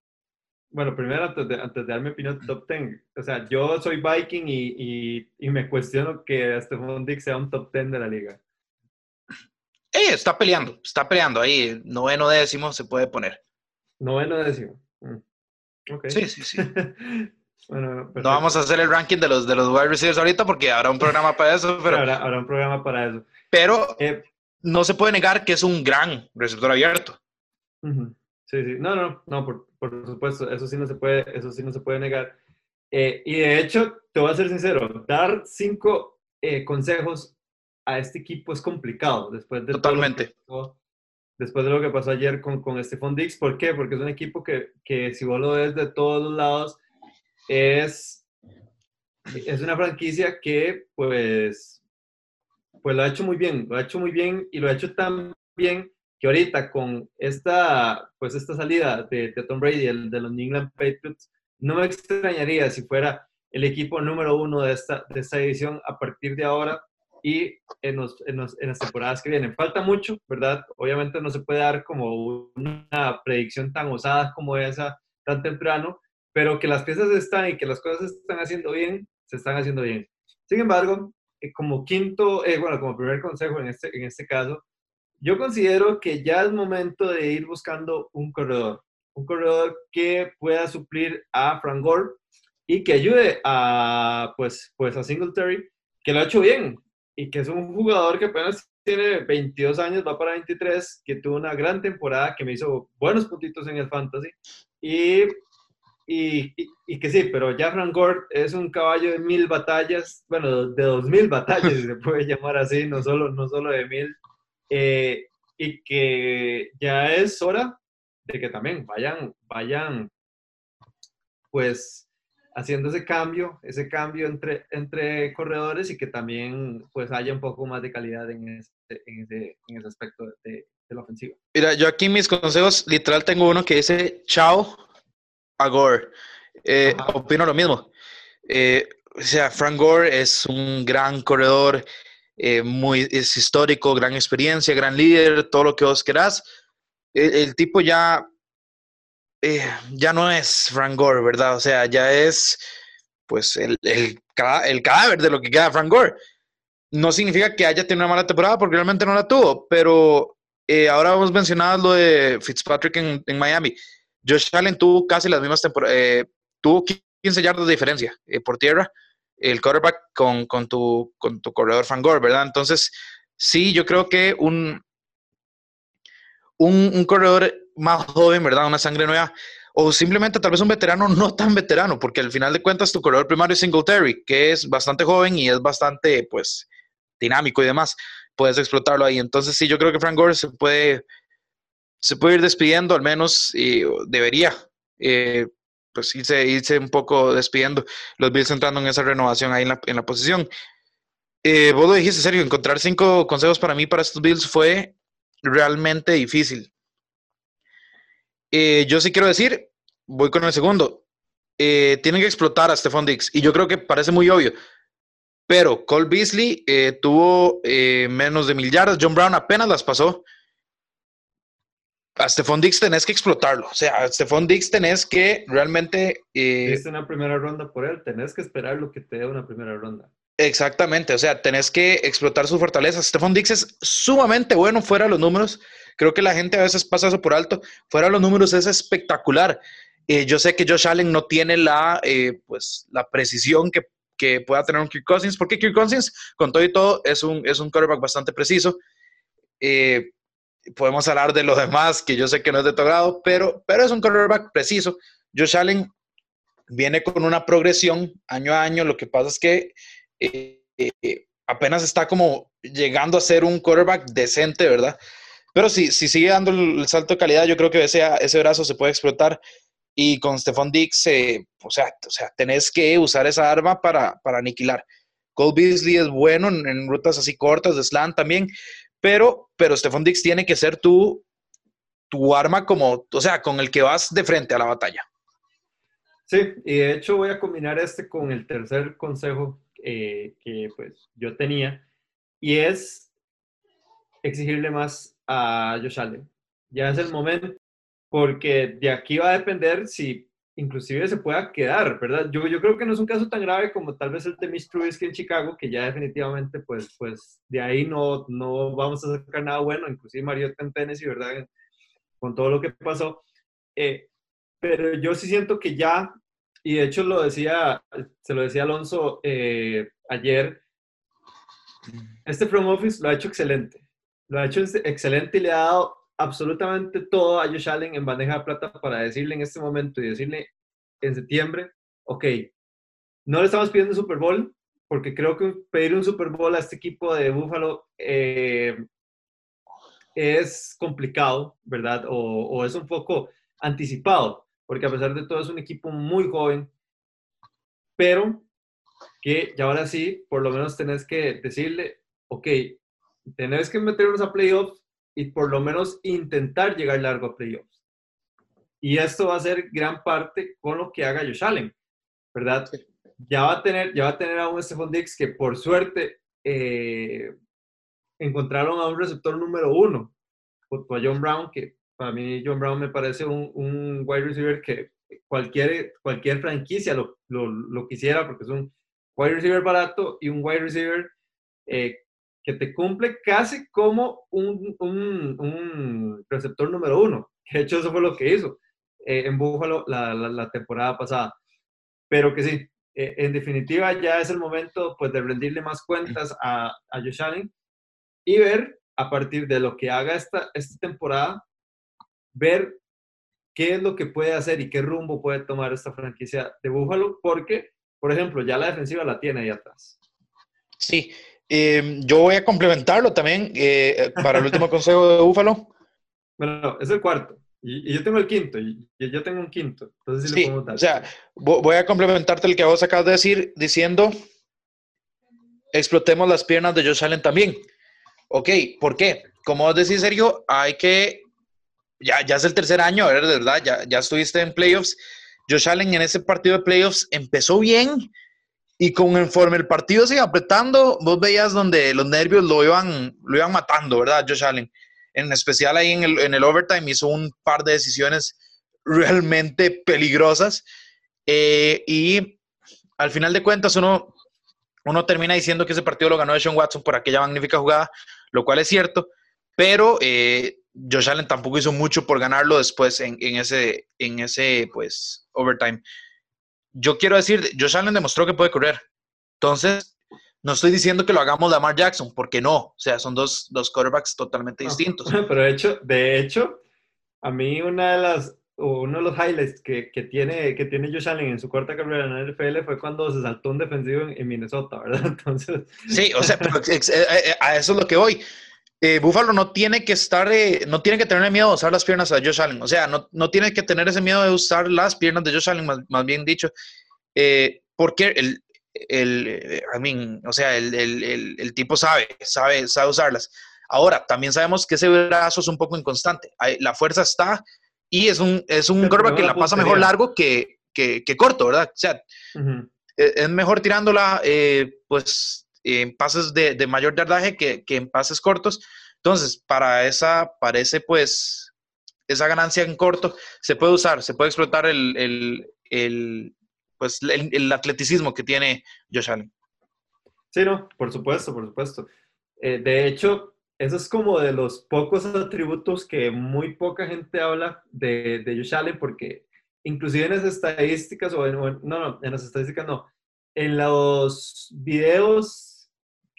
Bueno, primero, antes de, antes de dar mi opinión top 10, o sea, yo soy Viking y, y, y me cuestiono que Stephon Dix sea un top 10 de la liga.
Eh, está peleando, está peleando ahí, noveno décimo se puede poner.
Noveno décimo. Mm. Okay.
Sí, sí, sí. Bueno, no vamos a hacer el ranking de los, de los wide receivers ahorita porque habrá un programa para eso. Pero,
habrá, habrá un programa para eso.
Pero eh, no se puede negar que es un gran receptor abierto.
Uh -huh. Sí, sí. No, no, no, por, por, supuesto. Eso sí no se puede, eso sí no se puede negar. Eh, y de hecho, te voy a ser sincero, dar cinco eh, consejos a este equipo es complicado después de
Totalmente.
Después de lo que pasó ayer con, con Stephon Dix. ¿Por qué? Porque es un equipo que, que si vos lo ves de todos los lados, es, es una franquicia que pues, pues lo ha hecho muy bien, lo ha hecho muy bien y lo ha hecho tan bien que ahorita con esta, pues esta salida de, de Tom Brady, el, de los New England Patriots, no me extrañaría si fuera el equipo número uno de esta, de esta división a partir de ahora y en, los, en, los, en, las temporadas que vienen. Falta mucho, ¿verdad? Obviamente no se puede dar como una predicción tan osada como esa tan temprano, pero que las piezas están y que las cosas se están haciendo bien, se están haciendo bien. Sin embargo, eh, como quinto, eh, bueno, como primer consejo en este, en este caso, yo considero que ya es momento de ir buscando un corredor, un corredor que pueda suplir a Frank Gore y que ayude a, pues, pues a Singletary, que lo ha hecho bien y que es un jugador que apenas tiene 22 años, va para 23, que tuvo una gran temporada, que me hizo buenos puntitos en el fantasy y y, y, que sí, pero ya Frank Gore es un caballo de mil batallas, bueno, de dos mil batallas, se puede llamar así, no solo, no solo de mil, eh, y que ya es hora de que también vayan, vayan, pues, haciendo ese cambio, ese cambio entre, entre corredores y que también, pues, haya un poco más de calidad en ese, en ese, en ese aspecto de, de la ofensiva.
Mira, yo aquí mis consejos, literal, tengo uno que dice, chao, a Gore. Eh, opino lo mismo. Eh, o sea, Frank Gore es un gran corredor, eh, muy, es histórico, gran experiencia, gran líder, todo lo que vos querás. El, tipo ya, eh, ya no es Frank Gore, ¿verdad? O sea, ya es pues el, el, el cadáver de lo que queda Frank Gore. No significa que haya tenido una mala temporada porque realmente no la tuvo, pero eh, ahora hemos mencionado lo de Fitzpatrick en, en Miami. Josh Allen tuvo casi las mismas temporadas, tuvo 15 yardas de diferencia por tierra, el quarterback con, con, tu, con tu corredor Fangor, ¿verdad? Entonces, sí, yo creo que un, un, un, corredor más joven, ¿verdad? Una sangre nueva, o simplemente tal vez un veterano no tan veterano, porque al final de cuentas tu corredor primario es Singletary, que es bastante joven y es bastante, pues, dinámico y demás. Puedes explotarlo ahí. Entonces, sí, yo creo que Frank Gore se puede se puede ir despidiendo, al menos y debería, eh, pues irse, irse un poco despidiendo, los Bills entrando en esa renovación ahí en la, en la posición. Eh, vos lo dijiste, Sergio, encontrar cinco consejos para mí para estos Bills fue realmente difícil. Eh, yo sí quiero decir, voy con el segundo. Eh, tienen que explotar a Stephon Dix. Y yo creo que parece muy obvio. Pero Cole Beasley tuvo menos de mil yardas. John Brown apenas las pasó. A Stephon Dix tenés que explotarlo. O sea, a Stephon Dix tenés que realmente.
Eh, una primera ronda por él. Tenés que esperar lo que te dé una primera ronda.
Exactamente, o sea, tenés que explotar sus fortalezas. Stephon Dix es sumamente bueno fuera de los números. Creo que la gente a veces pasa eso por alto. Fuera de los números es espectacular. Eh, yo sé que Josh Allen no tiene la, eh, pues, la precisión que, que, pueda tener un Kirk Cousins, porque Kirk Cousins, con todo y todo, es un, es un quarterback bastante preciso. Eh, podemos hablar de lo demás, que yo sé que no es de todo pero, pero es un quarterback preciso. Josh Allen viene con una progresión año a año. Lo que pasa es que apenas está como llegando a ser un quarterback decente, ¿verdad? Pero si, si sigue dando el salto de calidad, yo creo que ese, ese brazo se puede explotar. Y con Stephon Dix, eh, o, sea, o sea, tenés que usar esa arma para, para aniquilar. Cole Beasley es bueno en, rutas así cortas, de slant también, pero, pero Stephon Dix tiene que ser tu, tu arma como, o sea, con el que vas de frente a la batalla.
Sí, y de hecho voy a combinar este con el tercer consejo eh, que pues yo tenía, y es exigirle más a Josh Allen. Ya es el momento, porque de aquí va a depender si inclusive se pueda quedar, ¿verdad? Yo, yo creo que no es un caso tan grave como tal vez el de Mitch Trubisky en Chicago, que ya definitivamente, pues, pues de ahí no, no vamos a sacar nada bueno, inclusive Mario en Tennessee, ¿verdad? Con todo lo que pasó. Eh, pero yo sí siento que ya, y de hecho lo decía, se lo decía Alonso eh, ayer, este front office lo ha hecho excelente lo ha hecho excelente y le ha dado absolutamente todo a Josh Allen en bandeja de plata para decirle en este momento y decirle en septiembre, ok, no le estamos pidiendo Super Bowl, porque creo que pedir un Super Bowl a este equipo de Buffalo eh, es complicado, ¿verdad? O, o, es un poco anticipado, porque a pesar de todo es un equipo muy joven, pero que ya ahora sí, por lo menos tenés que decirle, ok, tenés que meternos a playoffs y por lo menos intentar llegar largo a playoffs. Y esto va a ser gran parte con lo que haga Josh Allen, ¿verdad? Ya va a tener, ya va a, tener a un Stephon Dix que por suerte eh, encontraron a un receptor número uno, junto a John Brown, que para mí John Brown me parece un, un wide receiver que cualquier, cualquier franquicia lo, lo, lo, quisiera porque es un wide receiver barato y un wide receiver eh, que te cumple casi como un, un, receptor número uno. De hecho, eso fue lo que hizo eh, en Búfalo la, la, temporada pasada. Pero que sí, eh, en definitiva ya es el momento pues, de rendirle más cuentas a, a Josh Allen y ver a partir de lo que haga esta, esta temporada, ver qué es lo que puede hacer y qué rumbo puede tomar esta franquicia de Búfalo, porque, por ejemplo, ya la defensiva la tiene ahí atrás.
Sí, Em, yo voy a complementarlo también eh, para el último consejo de Búfalo.
Bueno, es el cuarto. Y, yo tengo el quinto, y, yo tengo un quinto. Entonces
sí, o sea, voy a complementarte el que vos acabas de decir diciendo, explotemos las piernas de Josh Allen también. Ok, ¿por qué? Como vos decís, Sergio, hay que, ya, ya es el tercer año, de verdad, ya, ya estuviste en playoffs. Josh Allen en ese partido de playoffs empezó bien, y conforme el partido sigue apretando, vos veías donde los nervios lo iban, lo iban matando, ¿verdad? Josh Allen. En especial ahí en el, en el overtime hizo un par de decisiones realmente peligrosas. Eh, y al final de cuentas uno, uno termina diciendo que ese partido lo ganó Sean Watson por aquella magnífica jugada, lo cual es cierto, pero eh, Josh Allen tampoco hizo mucho por ganarlo después en, en, ese, en ese pues, overtime yo quiero decir, Josh Allen demostró que puede correr. Entonces, no estoy diciendo que lo hagamos Lamar Jackson, porque no. O sea, son dos, dos quarterbacks totalmente distintos.
Pero de hecho, de hecho, a mí una de las, uno de los highlights que, que, tiene, que tiene Josh Allen en su cuarta carrera en la NFL fue cuando se saltó un defensivo en, Minnesota, ¿verdad? Entonces...
Sí, o sea, eh, eh, a eso es lo que voy. Eh, Buffalo no tiene que estar, no tiene que tener miedo de usar las piernas a Josh Allen. O sea, no, no tiene que tener ese miedo de usar las piernas de Josh Allen, más, bien dicho. Eh, porque el, el, I mean, o sea, el, el, el, tipo sabe, sabe, sabe usarlas. Ahora, también sabemos que ese brazo es un poco inconstante. La fuerza está y es un, es un que la pasa mejor largo que, que, que, corto, ¿verdad? O sea, e, es mejor tirándola, eh, pues, en pases de, de mayor yardaje que, que, en pases cortos. Entonces, para esa, parece pues, esa ganancia en corto, se puede usar, se puede explotar el, el, el pues, el, atleticismo que tiene Josh Allen.
Sí, no, por supuesto, por supuesto. Eh, de hecho, eso es como de los pocos atributos que muy poca gente habla de, de Josh Allen, porque inclusive en las estadísticas, o no, no, en las estadísticas no, en los videos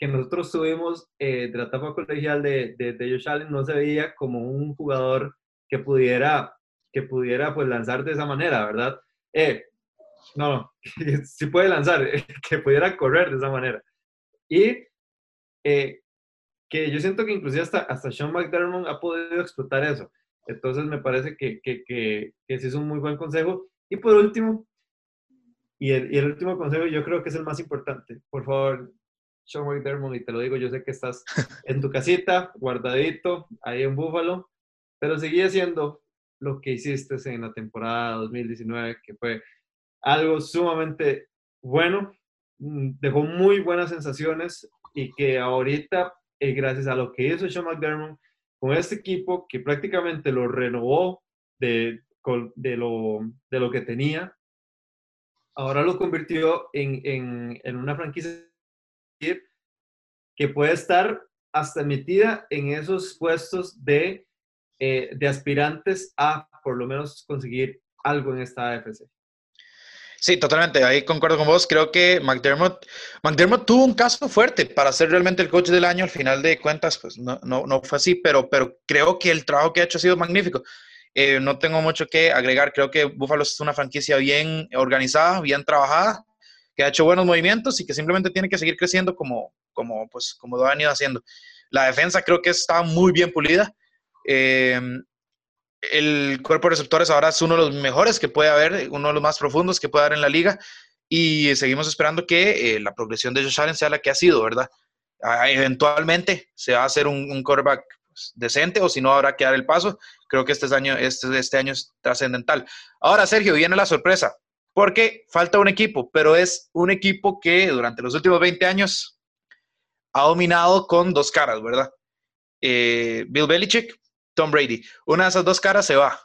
que nosotros tuvimos eh, de la etapa colegial de, de, de, Josh Allen, no se veía como un jugador que pudiera, que pudiera pues lanzar de esa manera, ¿verdad? Eh, no, si puede lanzar, que pudiera correr de esa manera. Y eh, que yo siento que inclusive hasta, hasta Sean McDermott ha podido explotar eso. Entonces me parece que, que, que, que sí es un muy buen consejo. Y por último, y el, y el, último consejo yo creo que es el más importante. Por favor, Sean McDermott, y te lo digo, yo sé que estás en tu casita, guardadito, ahí en Búfalo, pero seguí haciendo lo que hiciste en la temporada 2019, que fue algo sumamente bueno, mm, dejó muy buenas sensaciones y que ahorita, eh, gracias a lo que hizo Sean McDermott con este equipo, que prácticamente lo renovó de, de, lo, de lo que tenía, ahora lo convirtió en, en, en una franquicia que puede estar hasta metida en esos puestos de, eh, de aspirantes a por lo menos conseguir algo en esta AFC.
Sí, totalmente, ahí concuerdo con vos. Creo que McDermott, McDermott tuvo un caso fuerte para ser realmente el coach del año. Al final de cuentas, pues no, no, no fue así, pero, pero creo que el trabajo que ha hecho ha sido magnífico. Eh, no tengo mucho que agregar. Creo que Buffalo es una franquicia bien organizada, bien trabajada, que ha hecho buenos movimientos y que simplemente tiene que seguir creciendo como, como, pues, como lo han ido haciendo. La defensa creo que está muy bien pulida. Eh, el cuerpo de receptores ahora es uno de los mejores que puede haber, uno de los más profundos que puede haber en la liga. Y seguimos esperando que eh, la progresión de Josh Allen sea la que ha sido, ¿verdad? Eventualmente se va a hacer un, un quarterback pues, decente o si no habrá que dar el paso. Creo que este año, este, este año es trascendental. Ahora, Sergio, viene la sorpresa, porque falta un equipo, pero es un equipo que durante los últimos 20 años ha dominado con dos caras, ¿verdad? Eh, Bill Belichick Tom Brady. Una de esas dos caras se va.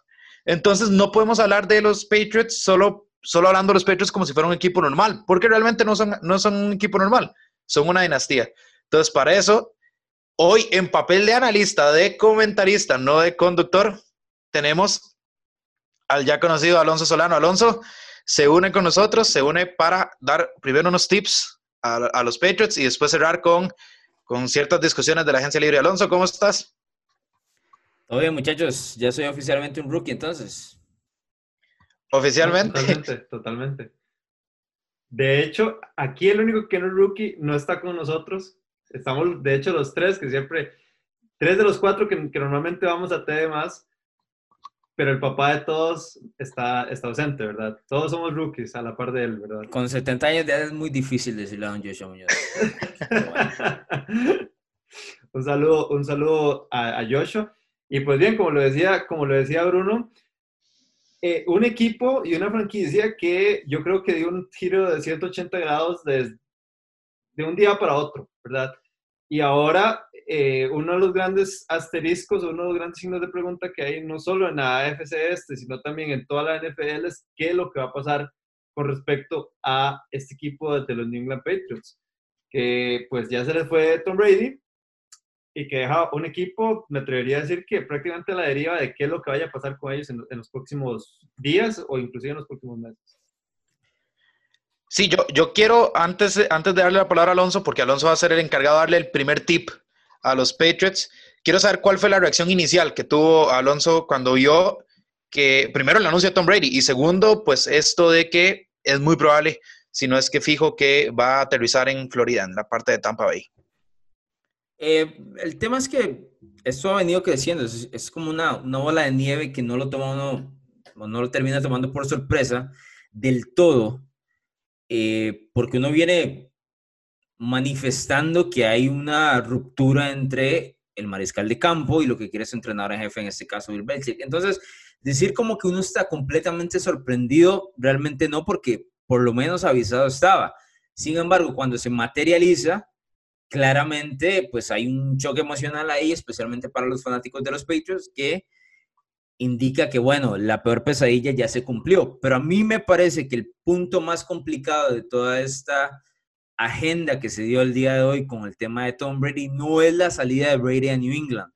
Entonces no podemos hablar de los Patriots solo, solo hablando de los Patriots como si fuera un equipo normal, porque realmente no son, no son un equipo normal, son una dinastía. Entonces para eso, hoy en papel de analista, de comentarista, no de conductor, tenemos al ya conocido Alonso Solano. Alonso se une con nosotros, se une para dar primero unos tips a, a los Patriots y después cerrar con, con ciertas discusiones de la agencia libre. Alonso, ¿cómo estás?
Todo bien, muchachos. Ya soy oficialmente un rookie, entonces.
Oficialmente.
Totalmente, totalmente. De hecho, aquí el único que no es rookie no está con nosotros. Estamos, de hecho, los tres que siempre, tres de los cuatro que, normalmente vamos a TD más, pero el papá de todos está, está ausente, ¿verdad? Todos somos rookies a la par de él, ¿verdad?
Con 70 años de edad es muy difícil decirle a don Joshua Muñoz.
un saludo, un saludo a, a Joshua. Y pues bien, como lo decía, como lo decía Bruno, eh, un equipo y una franquicia que yo creo que dio un giro de 180 grados de, de un día para otro, ¿verdad? Y ahora eh, uno de los grandes asteriscos, uno de los grandes signos de pregunta que hay no solo en la AFC este, sino también en toda la NFL es qué es lo que va a pasar con respecto a este equipo de los New England Patriots, que pues ya se les fue Tom Brady, y que deja un equipo, me atrevería a decir que prácticamente la deriva de qué es lo que vaya a pasar con ellos en, los próximos días o inclusive en los próximos meses.
Sí, yo, yo quiero, antes, antes de darle la palabra a Alonso, porque Alonso va a ser el encargado de darle el primer tip a los Patriots, quiero saber cuál fue la reacción inicial que tuvo Alonso cuando vio que, primero, el anuncio de Tom Brady y segundo, pues esto de que es muy probable, si no es que fijo, que va a aterrizar en Florida, en la parte de Tampa Bay.
Eh, el tema es que esto ha venido creciendo, es, como una, una, bola de nieve que no lo toma uno, no lo termina tomando por sorpresa del todo. eh, porque uno viene manifestando que hay una ruptura entre el mariscal de campo y lo que quiere su entrenador en jefe, en este caso Bill Belichick. Entonces, decir como que uno está completamente sorprendido, realmente no, porque por lo menos avisado estaba. Sin embargo, cuando se materializa, claramente pues hay un choque emocional ahí, especialmente para los fanáticos de los Patriots, que indica que, bueno, la peor pesadilla ya se cumplió. Pero a mí me parece que el punto más complicado de toda esta agenda que se dio el día de hoy con el tema de Tom Brady no es la salida de Brady a New England.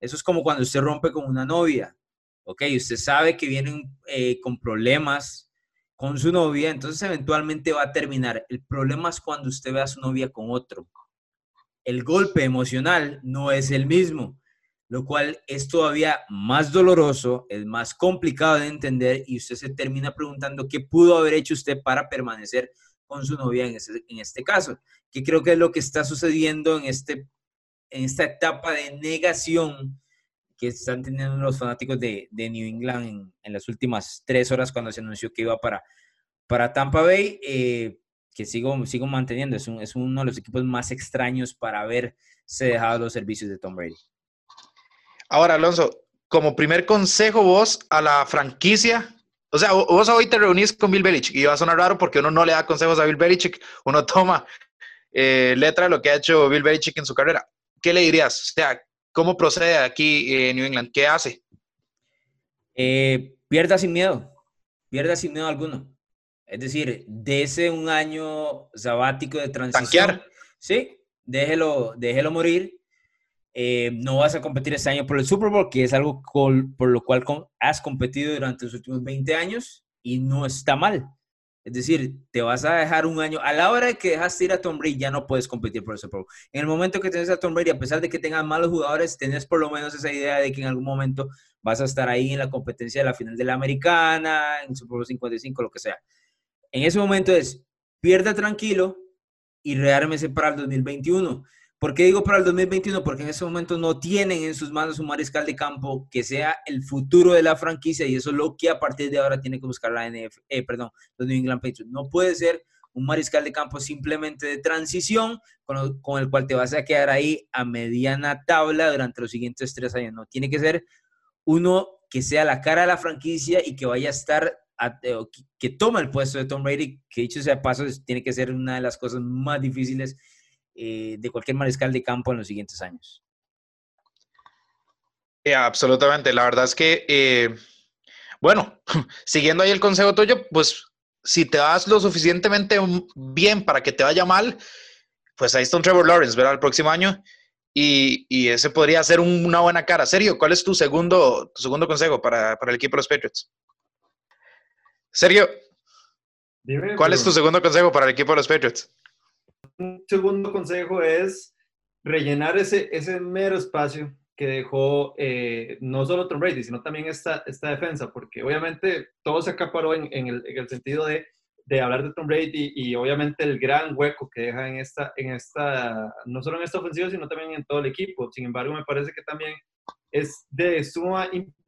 Eso es como cuando usted rompe con una novia. Ok, usted sabe que vienen eh, con problemas con su novia, entonces eventualmente va a terminar. El problema es cuando usted ve a su novia con otro. El golpe emocional no es el mismo, lo cual es todavía más doloroso, es más complicado de entender y usted se termina preguntando qué pudo haber hecho usted para permanecer con su novia en, este caso, que creo que es lo que está sucediendo en, este, en esta etapa de negación que están teniendo los fanáticos de, New England en, las últimas tres horas cuando se anunció que iba para, para Tampa Bay, eh, que sigo, sigo manteniendo, es, es uno de los equipos más extraños para haberse dejado los servicios de Tom Brady.
Ahora, Alonso, como primer consejo vos a la franquicia, o sea, vos hoy te reunís con Bill Belichick y va a sonar raro porque uno no le da consejos a Bill Belichick, uno toma eh, letra de lo que ha hecho Bill Belichick en su carrera. ¿Qué le dirías? O sea, ¿Cómo procede aquí en New England? ¿Qué hace?
Eh, pierda sin miedo, pierda sin miedo alguno. Es decir, dése un año sabático de transición. Sí, déjelo, déjelo morir. Eh, no vas a competir este año por el Super Bowl, que es algo por lo cual has competido durante los últimos 20 años y no está mal. Es decir, te vas a dejar un año. A la hora de que dejaste ir a Tom Brady, ya no puedes competir por ese Pro. En el momento que tienes a Tom Brady, a pesar de que tengas malos jugadores, tenés por lo menos esa idea de que en algún momento vas a estar ahí en la competencia de la final de la americana, en Super Bowl 55, lo que sea. En ese momento es, pierda tranquilo y reármese para el 2021. ¿Por qué digo para el 2021? Porque en ese momento no tienen en sus manos un mariscal de campo que sea el futuro de la franquicia y eso es lo que a partir de ahora tiene que buscar la NF, eh, perdón, los New England Patriots. No puede ser un mariscal de campo simplemente de transición con, con, el cual te vas a quedar ahí a mediana tabla durante los siguientes tres años. No, tiene que ser uno que sea la cara de la franquicia y que vaya a estar, eh, que, que toma el puesto de Tom Brady, que dicho sea paso, tiene que ser una de las cosas más difíciles eh, de cualquier mariscal de campo en los siguientes años.
absolutamente. La verdad es que, eh, bueno, siguiendo ahí el consejo tuyo, pues si te vas lo suficientemente bien para que te vaya mal, pues ahí está un Trevor Lawrence, ¿verdad? El próximo año. Y, ese podría ser una buena cara. Sergio, ¿cuál es tu segundo, tu segundo consejo para, el equipo de los Patriots? Sergio, ¿cuál es tu segundo consejo para el equipo de los Patriots?
Un segundo consejo es rellenar ese, ese mero espacio que dejó eh, no solo Tom Brady, sino también esta, esta defensa, porque obviamente todo se acaparó en, en, el, en el, sentido de, de, hablar de Tom Brady y, obviamente el gran hueco que deja en esta, en esta, no solo en esta ofensiva, sino también en todo el equipo. Sin embargo, me parece que también es de suma importancia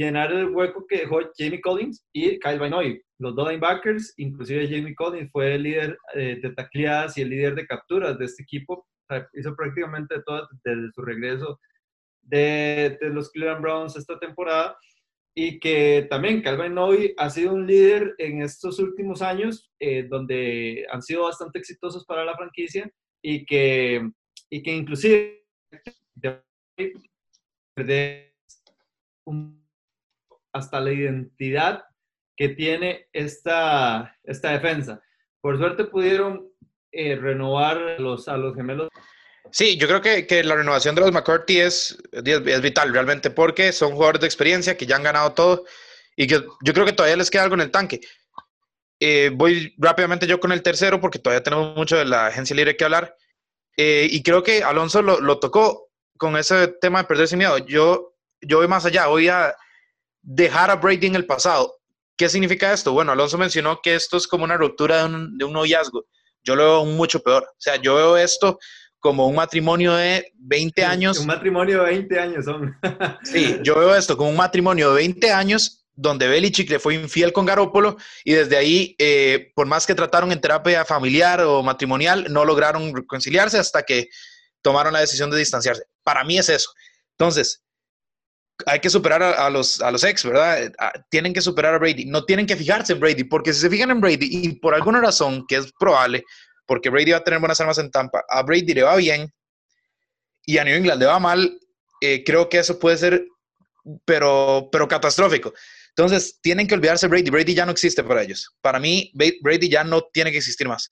llenar el hueco que dejó Jamie Collins y Kyle Van Los dos linebackers, inclusive Jamie Collins fue el líder eh, de tacleadas y el líder de capturas de este equipo. hizo prácticamente todo desde su regreso de, de, los Cleveland Browns esta temporada. Y que también Calvin Noy ha sido un líder en estos últimos años, eh, donde han sido bastante exitosos para la franquicia y que, y que inclusive un hasta la identidad que tiene esta, esta defensa. Por suerte pudieron eh, renovar los, a los gemelos.
Sí, yo creo que, que la renovación de los McCarthy es, es, vital realmente porque son jugadores de experiencia que ya han ganado todo y que yo creo que todavía les queda algo en el tanque. Eh, voy rápidamente yo con el tercero porque todavía tenemos mucho de la agencia libre que hablar. Eh, y creo que Alonso lo, lo, tocó con ese tema de perder sin miedo. Yo, yo voy más allá, voy a, dejar a Brady en el pasado. ¿Qué significa esto? Bueno, Alonso mencionó que esto es como una ruptura de un, de un noviazgo. Yo lo veo mucho peor. O sea, yo veo esto como un matrimonio de 20 años.
Un matrimonio de 20 años son.
sí, yo veo esto como un matrimonio de 20 años donde Belichick le fue infiel con Garópolo y desde ahí, eh, por más que trataron en terapia familiar o matrimonial, no lograron reconciliarse hasta que tomaron la decisión de distanciarse. Para mí es eso. Entonces, hay que superar a, los, a los ex, ¿verdad? tienen que superar a Brady. No tienen que fijarse en Brady, porque si se fijan en Brady y por alguna razón, que es probable, porque Brady va a tener buenas armas en Tampa, a Brady le va bien y a New England le va mal, eh, creo que eso puede ser, pero, pero catastrófico. Entonces, tienen que olvidarse de Brady. Brady ya no existe para ellos. Para mí, Brady ya no tiene que existir más.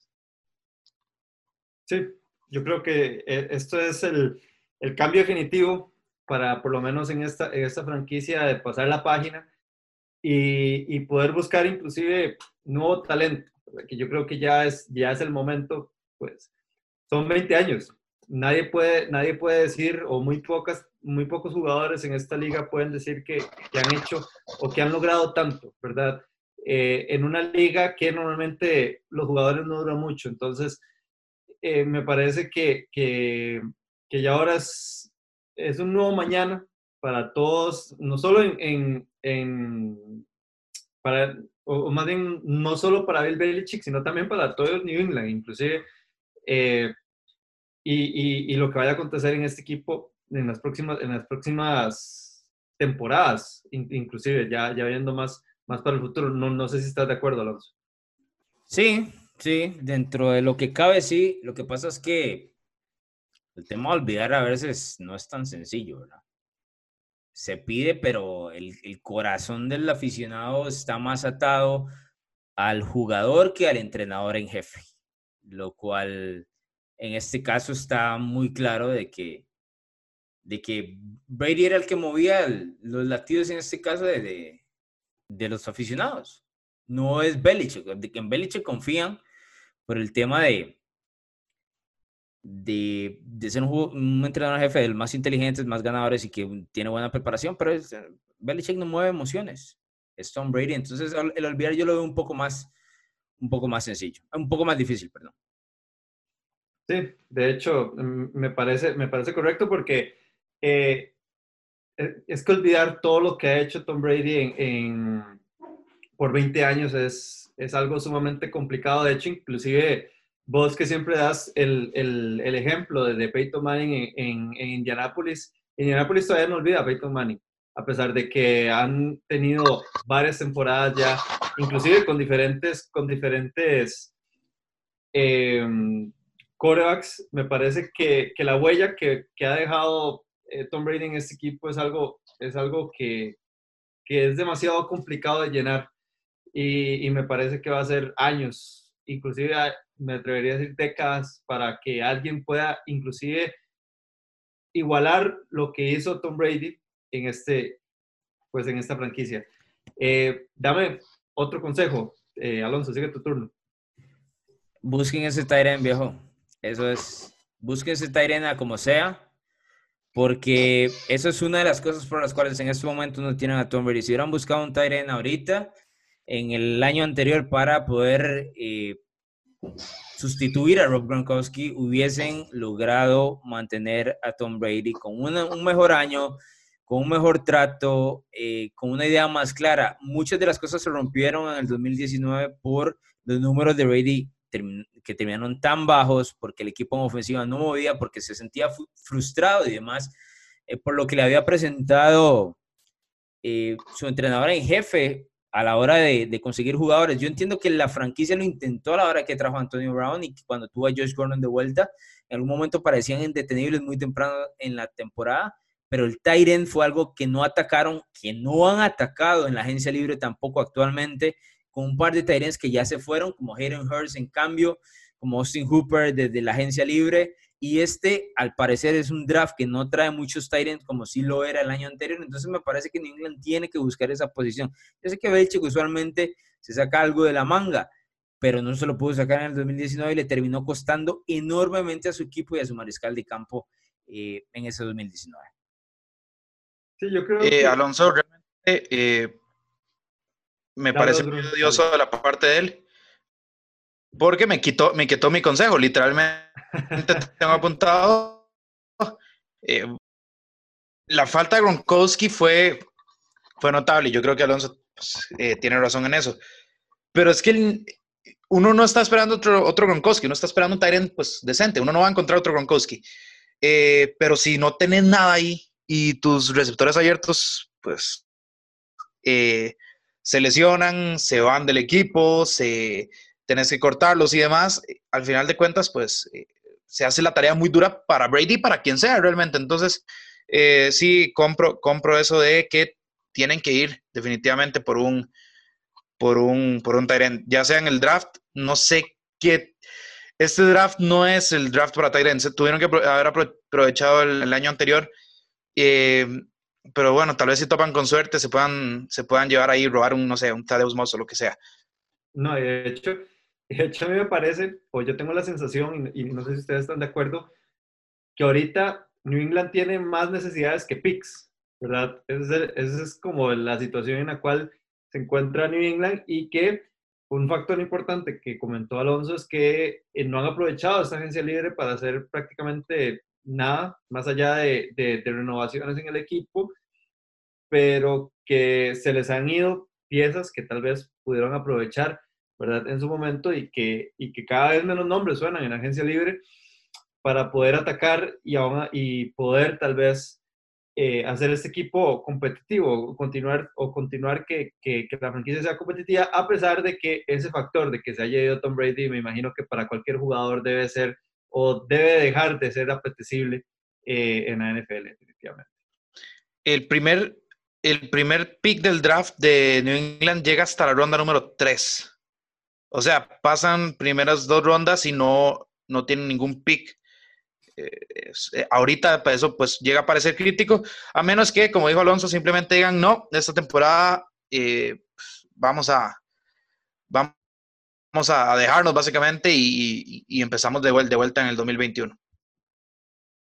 Sí, yo creo que eh, esto es el, el cambio definitivo para, por lo menos en esta, en esta franquicia, de pasar la página y, y, poder buscar inclusive nuevo talento, que yo creo que ya es, ya es el momento, pues son 20 años. Nadie puede, nadie puede decir, o muy, pocas, muy pocos jugadores en esta liga pueden decir que, que han hecho o que han logrado tanto, ¿verdad? Eh, en una liga que normalmente los jugadores no duran mucho. Entonces, eh, me parece que, que, que ya ahora es, es un nuevo mañana para todos, no solo en, para, o, más bien, no solo para Bill Belichick, sino también para todo el New England, inclusive, eh, y, y, lo que vaya a acontecer en este equipo en las próximas, en las próximas temporadas, inclusive, ya, ya viendo más, más para el futuro. No, no sé si estás de acuerdo, Alonso.
Sí, sí, dentro de lo que cabe, sí. Lo que pasa es que el tema de olvidar a veces no es tan sencillo, ¿verdad? Se pide, pero el, corazón del aficionado está más atado al jugador que al entrenador en jefe, lo cual en este caso está muy claro de que, de que Brady era el que movía los latidos en este caso de, de, los aficionados. No es Belichick, de que en Belichick confían por el tema de, de, ser un, entrenador jefe del más inteligentes, más ganadores y que tiene buena preparación, pero es, eh, Belichick no mueve emociones. Es Tom Brady. Entonces, el olvidar yo lo veo un poco más, un poco más sencillo, un poco más difícil, perdón.
Sí, de hecho, mm, me parece, me parece correcto porque eh, e, es que olvidar todo lo que ha hecho Tom Brady en, por 20 años es, es algo sumamente complicado. De hecho, inclusive vos que siempre das el, el, el ejemplo de, Peyton Manning en, en, Indianapolis, Indianapolis todavía no olvida a Peyton Manning, a pesar de que han tenido varias temporadas ya, inclusive con diferentes, con diferentes eh, corebacks, me parece que, que la huella que, que, ha dejado eh, Tom Brady en este equipo es algo, es algo que, que es demasiado complicado de llenar y, y, me parece que va a ser años, inclusive me atrevería a decir décadas, para que alguien pueda inclusive igualar lo que hizo Tom Brady en, este, pues en esta franquicia. Eh, dame otro consejo, eh, Alonso, sigue tu turno.
Busquen ese Tyren, viejo. Eso es, busquen ese Tyren a como sea, porque eso es una de las cosas por las cuales en este momento no tienen a Tom Brady. Si hubieran buscado un Tyren ahorita, en el año anterior, para poder eh, sustituir a Rob Gronkowski, hubiesen logrado mantener a Tom Brady con un mejor año, con un mejor trato, eh, con una idea más clara. Muchas de las cosas se rompieron en el 2019 por los números de Brady que terminaron tan bajos, porque el equipo en ofensiva no movía, porque se sentía frustrado y demás, eh, por lo que le había presentado su entrenador en jefe a la hora de, conseguir jugadores. Yo entiendo que la franquicia lo intentó a la hora que trajo Antonio Brown y que cuando tuvo a Josh Gordon de vuelta, en algún momento parecían indetenibles muy temprano en la temporada, pero el Tyrant fue algo que no atacaron, que no han atacado en la agencia libre tampoco actualmente, con un par de Tyrants que ya se fueron, como Hayden Hurst en cambio, como Austin Hooper desde la agencia libre, y este, al parecer, es un draft que no trae muchos Tyrants como sí lo era el año anterior. Entonces, me parece que New England tiene que buscar esa posición. Yo sé que Belichick usualmente se saca algo de la manga, pero no se lo pudo sacar en el 2019 y le terminó costando enormemente a su equipo y a su mariscal de campo eh, en ese 2019.
Sí, yo creo eh, Alonso, realmente eh, me parece muy odioso de la parte de él porque me quitó, me quitó mi consejo, literalmente tengo apuntado. Eh, la falta de Gronkowski fue, fue notable. Yo creo que Alonso pues, eh, tiene razón en eso. Pero es que uno no está esperando otro, otro Gronkowski, uno está esperando un Tyrant pues decente, uno no va a encontrar otro Gronkowski. Eh, pero si no tenés nada ahí y tus receptores abiertos, pues se lesionan, se van del equipo, se tenés que cortarlos y demás, al final de cuentas, pues se hace la tarea muy dura para Brady, para quien sea realmente. Entonces, sí, compro, compro eso de que tienen que ir definitivamente por un, por un, por un Tyrant, ya sea en el draft, no sé qué. Este draft no es el draft para Tyrants, tuvieron que haber aprovechado el, año anterior, eh, pero bueno, tal vez si topan con suerte se puedan, se puedan llevar ahí robar un, no sé, un Tadeus Moss o lo que sea.
No, de hecho, de hecho a mí me parece, o yo tengo la sensación, y, no sé si ustedes están de acuerdo, que ahorita New England tiene más necesidades que picks, ¿verdad? Esa es como la situación en la cual se encuentra New England y que un factor importante que comentó Alonso es que eh, no han aprovechado esta agencia libre para hacer prácticamente nada, más allá de, de, renovaciones en el equipo, pero que se les han ido piezas que tal vez pudieron aprovechar, ¿verdad? En su momento y que, y que cada vez menos nombres suenan en agencia libre para poder atacar y, y poder tal vez eh, hacer este equipo competitivo, continuar, o continuar que, que, la franquicia sea competitiva, a pesar de que ese factor de que se haya ido Tom Brady, me imagino que para cualquier jugador debe ser o debe dejar de ser apetecible eh, en la NFL, definitivamente.
El primer, el primer pick del draft de New England llega hasta la ronda número 3. O sea, pasan primeras dos rondas y no, no tienen ningún pick. Eh, ahorita para eso pues llega a parecer crítico, a menos que, como dijo Alonso, simplemente digan, no, esta temporada eh, pues, vamos a vamos a dejarnos básicamente y, empezamos de de vuelta en el 2021.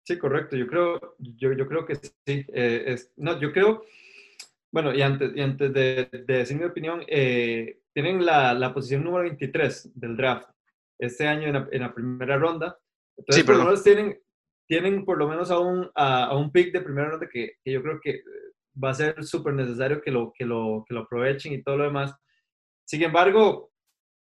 Sí, correcto. Yo creo, yo, yo creo que sí. Eh, no, yo creo, bueno, y antes, y antes de, decir mi opinión, tienen la, la, posición número 23 del draft este año en la, primera ronda. Entonces, sí, por tienen, tienen por lo menos a un, a, un pick de primera ronda que, que, yo creo que va a ser súper necesario que lo, que, lo, que lo aprovechen y todo lo demás. Sin embargo,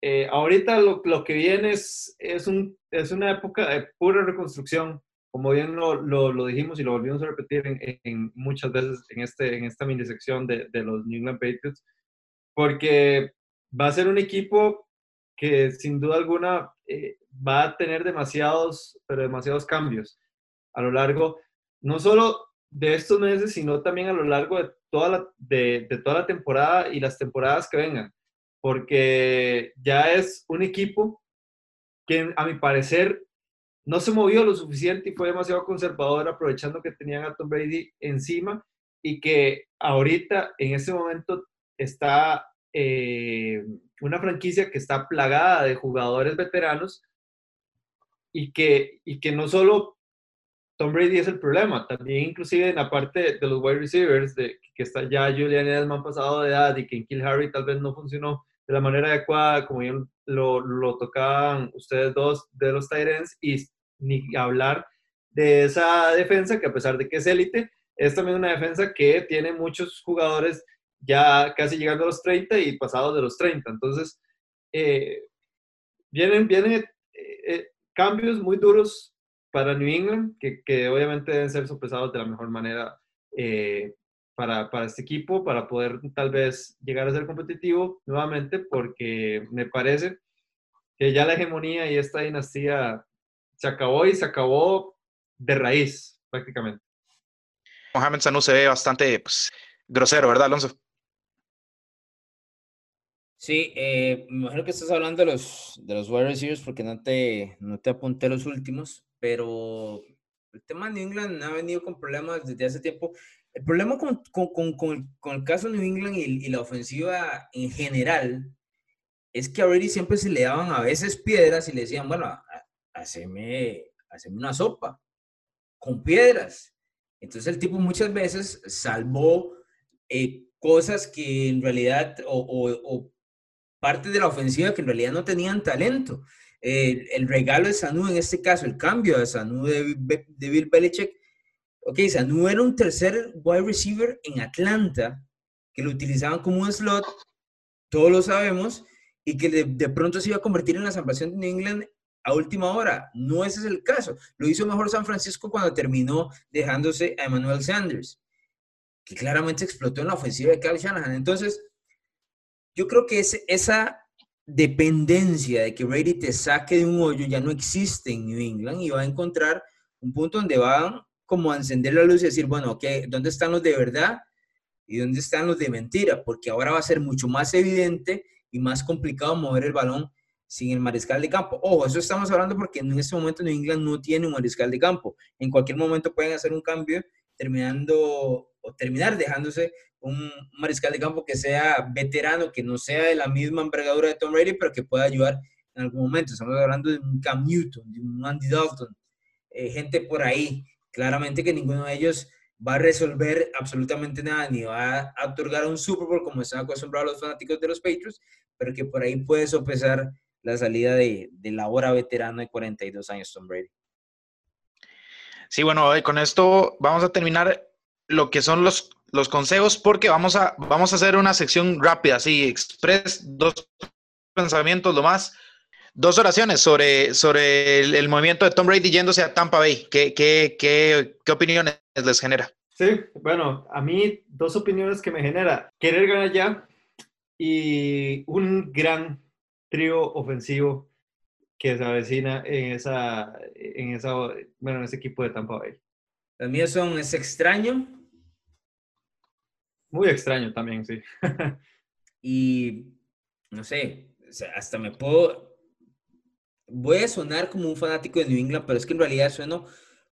eh, ahorita lo, lo, que viene es, es, un, es, una época de pura reconstrucción, como bien lo, lo, dijimos y lo volvimos a repetir en, muchas veces en, este, en esta mini sección de, de los New England Patriots, porque va a ser un equipo que sin duda alguna eh, va a tener demasiados, pero demasiados cambios a lo largo, no solo de estos meses, sino también a lo largo de toda la, de, toda la temporada y las temporadas que vengan, porque ya es un equipo que a mi parecer no se movió lo suficiente y fue demasiado conservador aprovechando que tenían a Tom Brady encima y que ahorita en este momento está eh, una franquicia que está plagada de jugadores veteranos y que, y que no solo Tom Brady es el problema, también inclusive en la parte de los wide receivers, que está ya Julian Edelman pasado de edad y que en Kill Harry tal vez no funcionó de la manera adecuada, como bien lo, lo tocaban ustedes dos de los Tyrants, y ni hablar de esa defensa que a pesar de que es élite, es también una defensa que tiene muchos jugadores ya casi llegando a los 30 y pasados de los 30. Entonces, eh, vienen, vienen eh, eh, cambios muy duros para New England, que, que, obviamente deben ser sopesados de la mejor manera para, para, este equipo, para poder tal vez llegar a ser competitivo nuevamente, porque me parece que ya la hegemonía y esta dinastía se acabó y se acabó de raíz, prácticamente.
Mohamed Sanu se ve bastante pues, grosero, ¿verdad, Alonso?
Sí, eh, me imagino que estás hablando de los, de los wide receivers porque no te, no te apunté los últimos, pero el tema de New England ha venido con problemas desde hace tiempo. El problema con, con, con, el, con el, caso de New England y, y, la ofensiva en general es que a Brady siempre se le daban a veces piedras y le decían, bueno, haceme, haceme una sopa con piedras. Entonces el tipo muchas veces salvó eh, cosas que en realidad o, o, parte de la ofensiva que en realidad no tenían talento. el regalo de Sanu, en este caso, el cambio de Sanu de, de Bill Belichick, ok, Sanu era un tercer wide receiver en Atlanta que lo utilizaban como un slot, todos lo sabemos, y que de, pronto se iba a convertir en la salvación de New England a última hora. No ese es el caso. Lo hizo mejor San Francisco cuando terminó dejándose a Emmanuel Sanders, que claramente explotó en la ofensiva de Kyle Shanahan. Entonces, yo creo que esa dependencia de que Brady te saque de un hoyo ya no existe en New England y va a encontrar un punto donde van como a encender la luz y decir, bueno, ok, ¿dónde están los de verdad y dónde están los de mentira? Porque ahora va a ser mucho más evidente y más complicado mover el balón sin el mariscal de campo. Ojo, eso estamos hablando porque en este momento New England no tiene un mariscal de campo. En cualquier momento pueden hacer un cambio terminando o terminar dejándose un mariscal de campo que sea veterano, que no sea de la misma envergadura de Tom Brady, pero que pueda ayudar en algún momento. Estamos hablando de un Cam Newton, de un Andy Dalton, eh, gente por ahí. Claramente que ninguno de ellos va a resolver absolutamente nada, ni va a otorgar un Super Bowl como están acostumbrados los fanáticos de los Patriots, pero que por ahí puede sopesar la salida de, de la hora veterano de 42 años, Tom Brady.
Sí, bueno, con esto vamos a terminar lo que son los, los consejos porque vamos a, vamos a hacer una sección rápida, así, express, dos pensamientos, lo más, dos oraciones sobre, sobre el, movimiento de Tom Brady yéndose a Tampa Bay. ¿Qué, qué, qué, qué opiniones les genera?
Sí, bueno, a mí dos opiniones que me genera. Querer ganar ya y un gran trío ofensivo que se avecina en esa, en esa, bueno, en ese equipo de Tampa Bay.
Las mías son Es extraño.
Muy extraño también, sí.
y no sé, hasta me puedo. Voy a sonar como un fanático de New England, pero es que en realidad sueno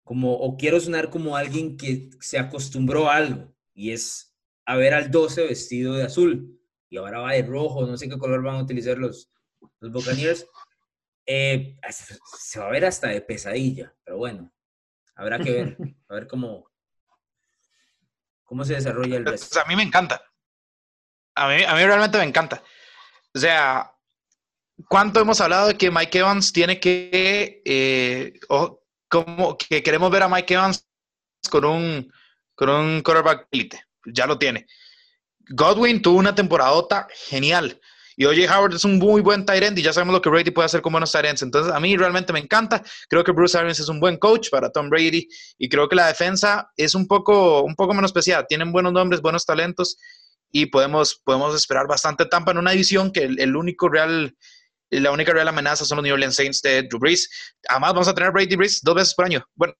como, o quiero sonar como alguien que se acostumbró a algo, y es a ver al 12 vestido de azul, y ahora va de rojo, no sé qué color van a utilizar los, los Buccaneers. Eh, se va a ver hasta de pesadilla, pero bueno, habrá que ver, a ver cómo, cómo se desarrolla el resto.
a mí me encanta. A mí, a mí realmente me encanta. O sea, ¿cuánto hemos hablado de que Mike Evans tiene que, eh, o como que queremos ver a Mike Evans con un, con un quarterback elite? Ya lo tiene. Godwin tuvo una temporadota genial. Y oye, Howard es un muy buen tight end y ya sabemos lo que Brady puede hacer con buenos tight ends. Entonces, a mí realmente me encanta. Creo que Bruce Arians es un buen coach para Tom Brady y creo que la defensa es un poco, un poco menos especial. Tienen buenos nombres, buenos talentos y podemos, podemos esperar bastante Tampa en una división que el, único real, la única real amenaza son los New Orleans Saints de Drew Brees. Además, vamos a tener Brady Brees dos veces por año. Bueno,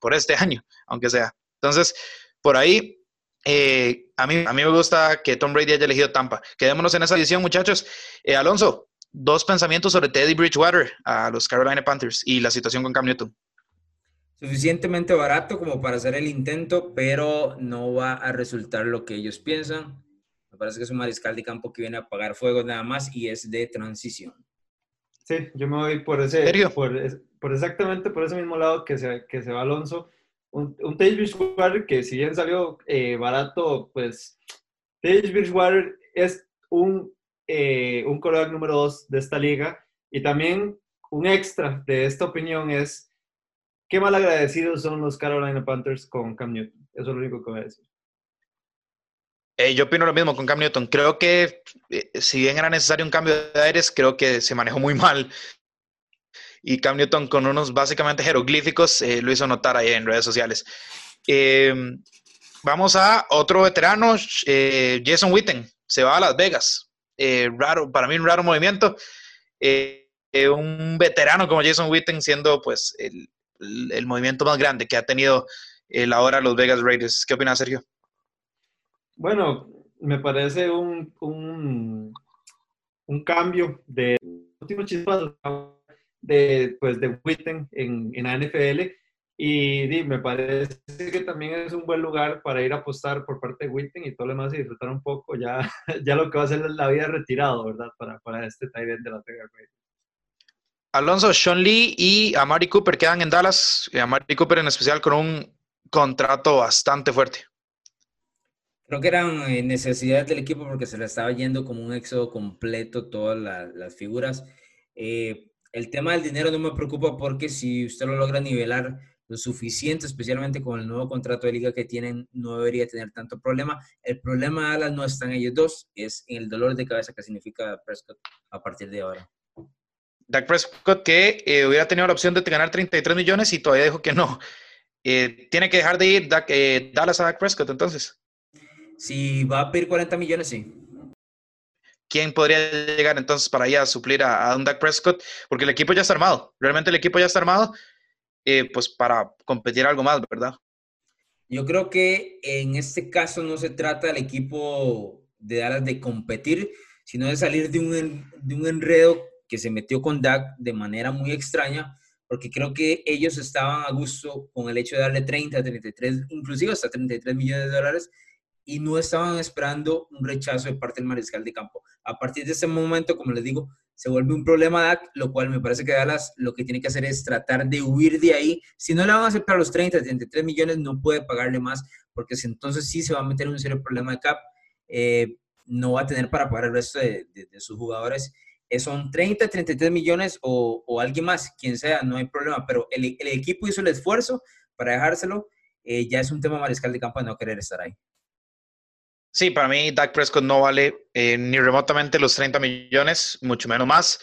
por este año, aunque sea. Entonces, por ahí eh, a, mí, a mí me gusta que Tom Brady haya elegido Tampa. Quedémonos en esa edición, muchachos. Eh, Alonso, dos pensamientos sobre Teddy Bridgewater a los Carolina Panthers y la situación con Cam Newton.
Suficientemente barato como para hacer el intento, pero no va a resultar lo que ellos piensan. Me parece que es un mariscal de campo que viene a apagar fuego nada más y es de transición.
Sí, yo me voy por ese, por, por, exactamente por ese mismo lado que se, que se va Alonso un, un Bridgewater que si bien salió eh, barato, pues Tage Bridgewater es un, eh, un número dos de esta liga y también un extra de esta opinión es qué mal agradecidos son los Carolina Panthers con Cam Newton. Eso es lo único que voy a decir.
Eh, yo opino lo mismo con Cam Newton. Creo que si bien era necesario un cambio de aires, creo que se manejó muy mal y Cam Newton con unos básicamente jeroglíficos eh, lo hizo notar ahí en redes sociales. Eh, vamos a otro veterano, eh, Jason Witten, se va a Las Vegas. raro, para mí un raro movimiento. un veterano como Jason Witten siendo pues el, el, movimiento más grande que ha tenido el ahora los Vegas Raiders. ¿Qué opinas, Sergio?
Bueno, me parece un, un, cambio de último chispazo de, pues, de Witten en, en la NFL. Y, me parece que también es un buen lugar para ir a apostar por parte de Witten y todo lo demás y disfrutar un poco ya, ya lo que va a ser la vida retirado, ¿verdad? Para, para este tight de la Vegas
Alonso, Sean Lee y Amari Cooper quedan en Dallas. Y Amari Cooper en especial con un contrato bastante fuerte.
Creo que eran eh, necesidades del equipo porque se le estaba yendo como un éxodo completo todas las figuras. Eh, el tema del dinero no me preocupa porque si usted lo logra nivelar lo suficiente, especialmente con el nuevo contrato de liga que tienen, no debería tener tanto problema. El problema de Alas no está en ellos dos, es en el dolor de cabeza que significa Prescott a partir de ahora.
Dak Prescott que eh, hubiera tenido la opción de ganar 33 millones y todavía dijo que no. Eh, tiene que dejar de ir eh, Dallas a Dak Prescott entonces.
Si va a pedir 40 millones, sí.
¿Quién podría llegar entonces para ir a suplir a, a un Dak Prescott? Porque el equipo ya está armado. Realmente el equipo ya está armado eh, pues para competir algo más, ¿verdad?
Yo creo que en este caso no se trata del equipo de Dallas de competir, sino de salir de un, de un enredo que se metió con Dak de manera muy extraña, porque creo que ellos estaban a gusto con el hecho de darle 30, 33, inclusive hasta 33 millones de dólares, y no estaban esperando un rechazo de parte del mariscal de campo. A partir de ese momento, como les digo, se vuelve un problema DAC, lo cual me parece que Dallas lo que tiene que hacer es tratar de huir de ahí. Si no le van a aceptar los 30, 33 millones, no puede pagarle más, porque entonces sí se va a meter en un serio problema de cap, eh, no va a tener para pagar el resto de, sus jugadores. Eh, son 30, 33 millones o, alguien más, quien sea, no hay problema, pero el, equipo hizo el esfuerzo para dejárselo. Eh, ya es un tema mariscal de campo de no querer estar ahí.
Sí, para mí Dak Prescott no vale eh, ni remotamente los 30 millones, mucho menos más.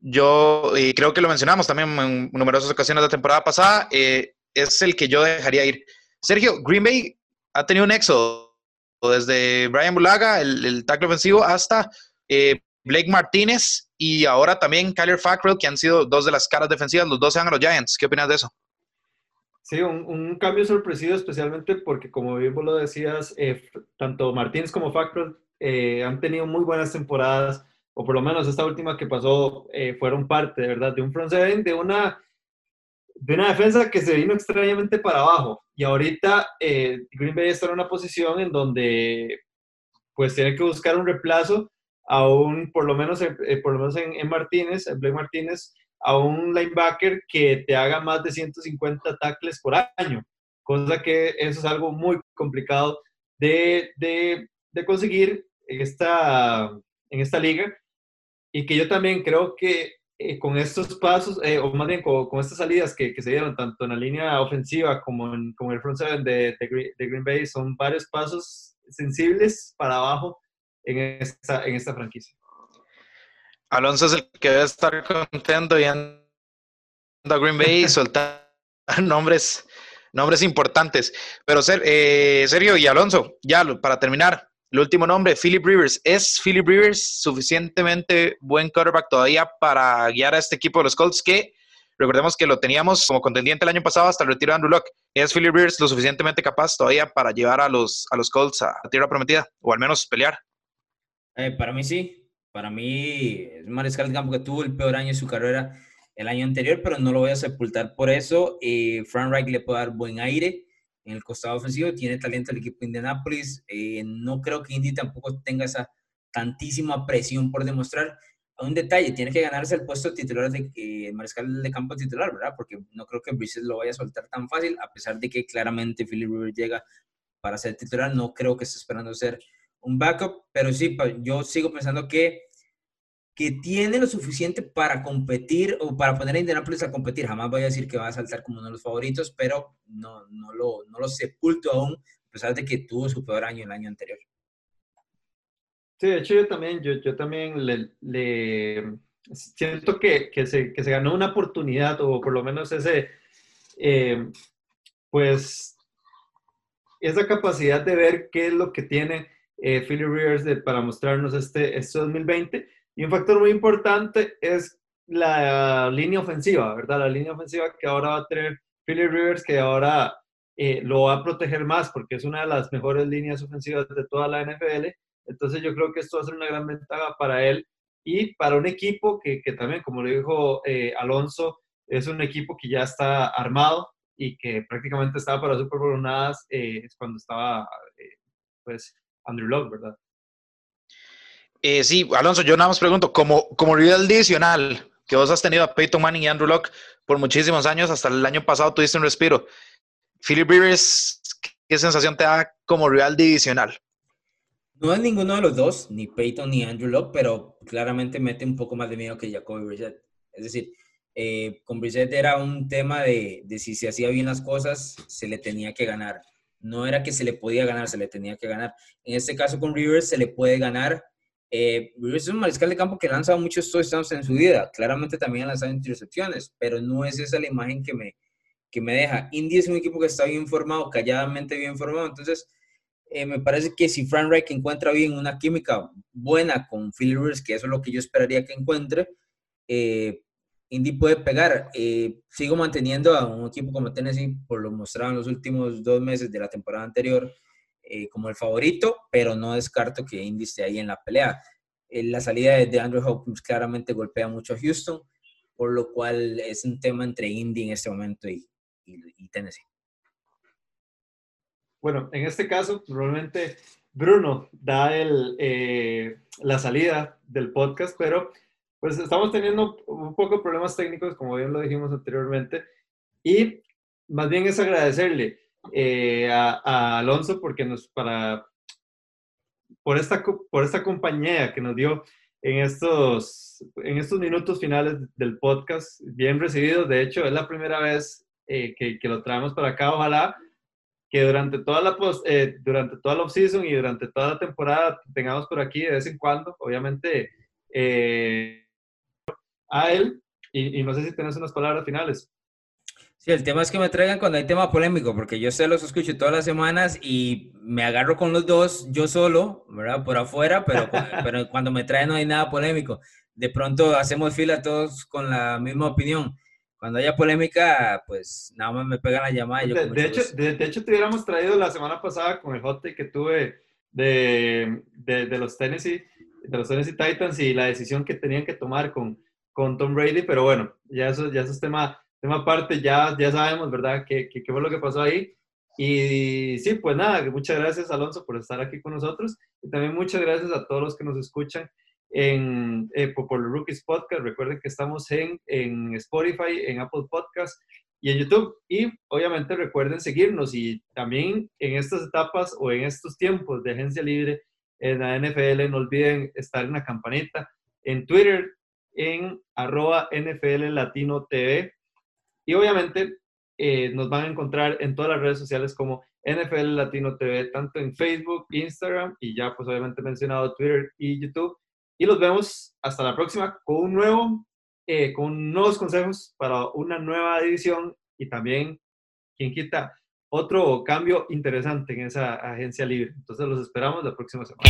Yo y creo que lo mencionamos también en numerosas ocasiones la temporada pasada, eh, es el que yo dejaría ir. Sergio, Green Bay ha tenido un éxodo desde Brian Bulaga, el, el tackle ofensivo, hasta eh, Blake Martínez y ahora también Kyler Fackrell, que han sido dos de las caras defensivas, los dos sean a los Giants. ¿Qué opinas de eso?
Sí, un, cambio sorpresivo, especialmente porque, como bien vos lo decías, eh, tanto Martínez como Factor eh, han tenido muy buenas temporadas, o por lo menos esta última que pasó eh, fueron parte, de verdad, de un front seven, de una, de una defensa que se vino extrañamente para abajo. Y ahorita Green Bay está en una posición en donde pues tiene que buscar un reemplazo, aún por lo menos, por lo menos en, en Martínez, en Blake Martínez, a un linebacker que te haga más de 150 tackles por año, cosa que eso es algo muy complicado de, de, de conseguir en esta, en esta liga y que yo también creo que eh, con estos pasos, eh, o más bien con, estas salidas que, se dieron tanto en la línea ofensiva como en, como el front seven de, de, Green Bay, son varios pasos sensibles para abajo en esta, en esta franquicia.
Alonso es el que debe estar contento y anda a Green Bay y soltar nombres, nombres importantes. Pero eh, Sergio y Alonso, ya para terminar, el último nombre, Philip Rivers. ¿Es Philip Rivers suficientemente buen quarterback todavía para guiar a este equipo de los Colts que recordemos que lo teníamos como contendiente el año pasado hasta el retiro de Andrew Locke? ¿Es Philip Rivers lo suficientemente capaz todavía para llevar a los, a los Colts a, tierra prometida o al menos pelear?
Eh, para mí sí, para mí es mariscal de campo que tuvo el peor año de su carrera el año anterior, pero no lo voy a sepultar por eso. Eh, Frank Reich le puede dar buen aire en el costado ofensivo, tiene talento el equipo de Indianapolis. Eh, no creo que Indy tampoco tenga esa tantísima presión por demostrar. Un detalle, tiene que ganarse el puesto titular de eh, mariscal de campo titular, ¿verdad? Porque no creo que Bridges lo vaya a soltar tan fácil, a pesar de que claramente Philip Rivers llega para ser titular. No creo que esté esperando ser un backup, pero sí, yo sigo pensando que que tiene lo suficiente para competir o para poner a Indianapolis a competir. Jamás voy a decir que va a saltar como uno de los favoritos, pero no, no, lo, no lo sepulto aún, a pesar de que tuvo su peor año el año anterior.
Sí, de hecho yo también, yo, yo también le, le siento que, que, se, que, se, ganó una oportunidad, o por lo menos ese, eh, pues, esa capacidad de ver qué es lo que tiene eh, Philly Rivers de, para mostrarnos este, este 2020 y un factor muy importante es la línea ofensiva, ¿verdad? La línea ofensiva que ahora va a tener Philly Rivers, que ahora eh, lo va a proteger más porque es una de las mejores líneas ofensivas de toda la NFL. Entonces yo creo que esto va a ser una gran ventaja para él y para un equipo que, que también, como le dijo eh, Alonso, es un equipo que ya está armado y que prácticamente estaba para Super Bowl eh, cuando estaba pues Andrew Locke, ¿verdad?
Eh, sí, Alonso, yo nada más pregunto, como, como rival adicional que vos has tenido a Peyton Manning y Andrew Locke por muchísimos años, hasta el año pasado tuviste un respiro. Philip Rivers, ¿qué sensación te da como rival divisional?
No es ninguno de los dos, ni Peyton ni Andrew Locke, pero claramente mete un poco más de miedo que Jacoby Brissett. Es decir, Eh, con Brissett era un tema de, de si se hacía bien las cosas, se le tenía que ganar. No era que se le podía ganar, se le tenía que ganar. En este caso con Rivers se le puede ganar. Eh, es un mariscal de campo que lanza muchos touchdowns en su vida. Claramente también ha lanzado intercepciones, pero no es esa la imagen que me, que me deja. Indy es un equipo que está bien formado, calladamente bien formado. Entonces, eh, me parece que si Frank Reich encuentra bien una química buena con Phil Rivers, que eso es lo que yo esperaría que encuentre, eh, Indy puede pegar. Eh, sigo manteniendo a un equipo como Tennessee, por lo mostrado en los últimos dos meses de la temporada anterior, eh, como el favorito, pero no descarto que Indy esté ahí en la pelea. Eh, la salida de Andrew Hopkins claramente golpea mucho a Houston, por lo cual es un tema entre Indy en este momento y, y, Tennessee.
Bueno, en este caso, probablemente Bruno da el, la salida del podcast, pero pues estamos teniendo un poco de problemas técnicos, como bien lo dijimos anteriormente, y más bien es agradecerle eh, a, Alonso porque nos, para, por, esta, por esta compañía que nos dio en estos, en estos minutos finales del podcast, bien recibido. De hecho, es la primera vez eh, que, que, lo traemos para acá. Ojalá que durante toda la post, eh, durante toda la off-season y durante toda la temporada tengamos por aquí de vez en cuando. Obviamente, eh, a él y, no sé si tienes unas palabras finales.
Sí, el tema es que me traigan cuando hay tema polémico, porque yo se los escucho todas las semanas y me agarro con los dos yo solo, ¿verdad? Por afuera, pero, pero cuando me traen no hay nada polémico. De pronto hacemos fila todos con la misma opinión. Cuando haya polémica, pues nada más me pegan la llamada.
Y yo de, hecho, de, hecho, te hubiéramos traído la semana pasada con el hot que tuve de, de, de, los Tennessee, de los Tennessee Titans y la decisión que tenían que tomar con, con Tom Brady, pero bueno, ya eso, ya eso es tema, tema aparte, ya, ya sabemos, ¿verdad?, qué, qué, fue lo que pasó ahí. Y sí, pues nada, muchas gracias Alonso por estar aquí con nosotros y también muchas gracias a todos los que nos escuchan en, eh, por, el Rookies Podcast. Recuerden que estamos en, en Spotify, en Apple Podcast y en YouTube. Y obviamente recuerden seguirnos y también en estas etapas o en estos tiempos de agencia libre en la NFL, no olviden estar en la campanita. En Twitter en arroba NFL Latino TV. Y obviamente eh, nos van a encontrar en todas las redes sociales como NFL Latino TV, tanto en Facebook, Instagram y ya pues obviamente mencionado Twitter y YouTube. Y los vemos hasta la próxima con un nuevo, eh, con nuevos consejos para una nueva edición y también, quien quita, otro cambio interesante en esa agencia libre. Entonces los esperamos la próxima semana.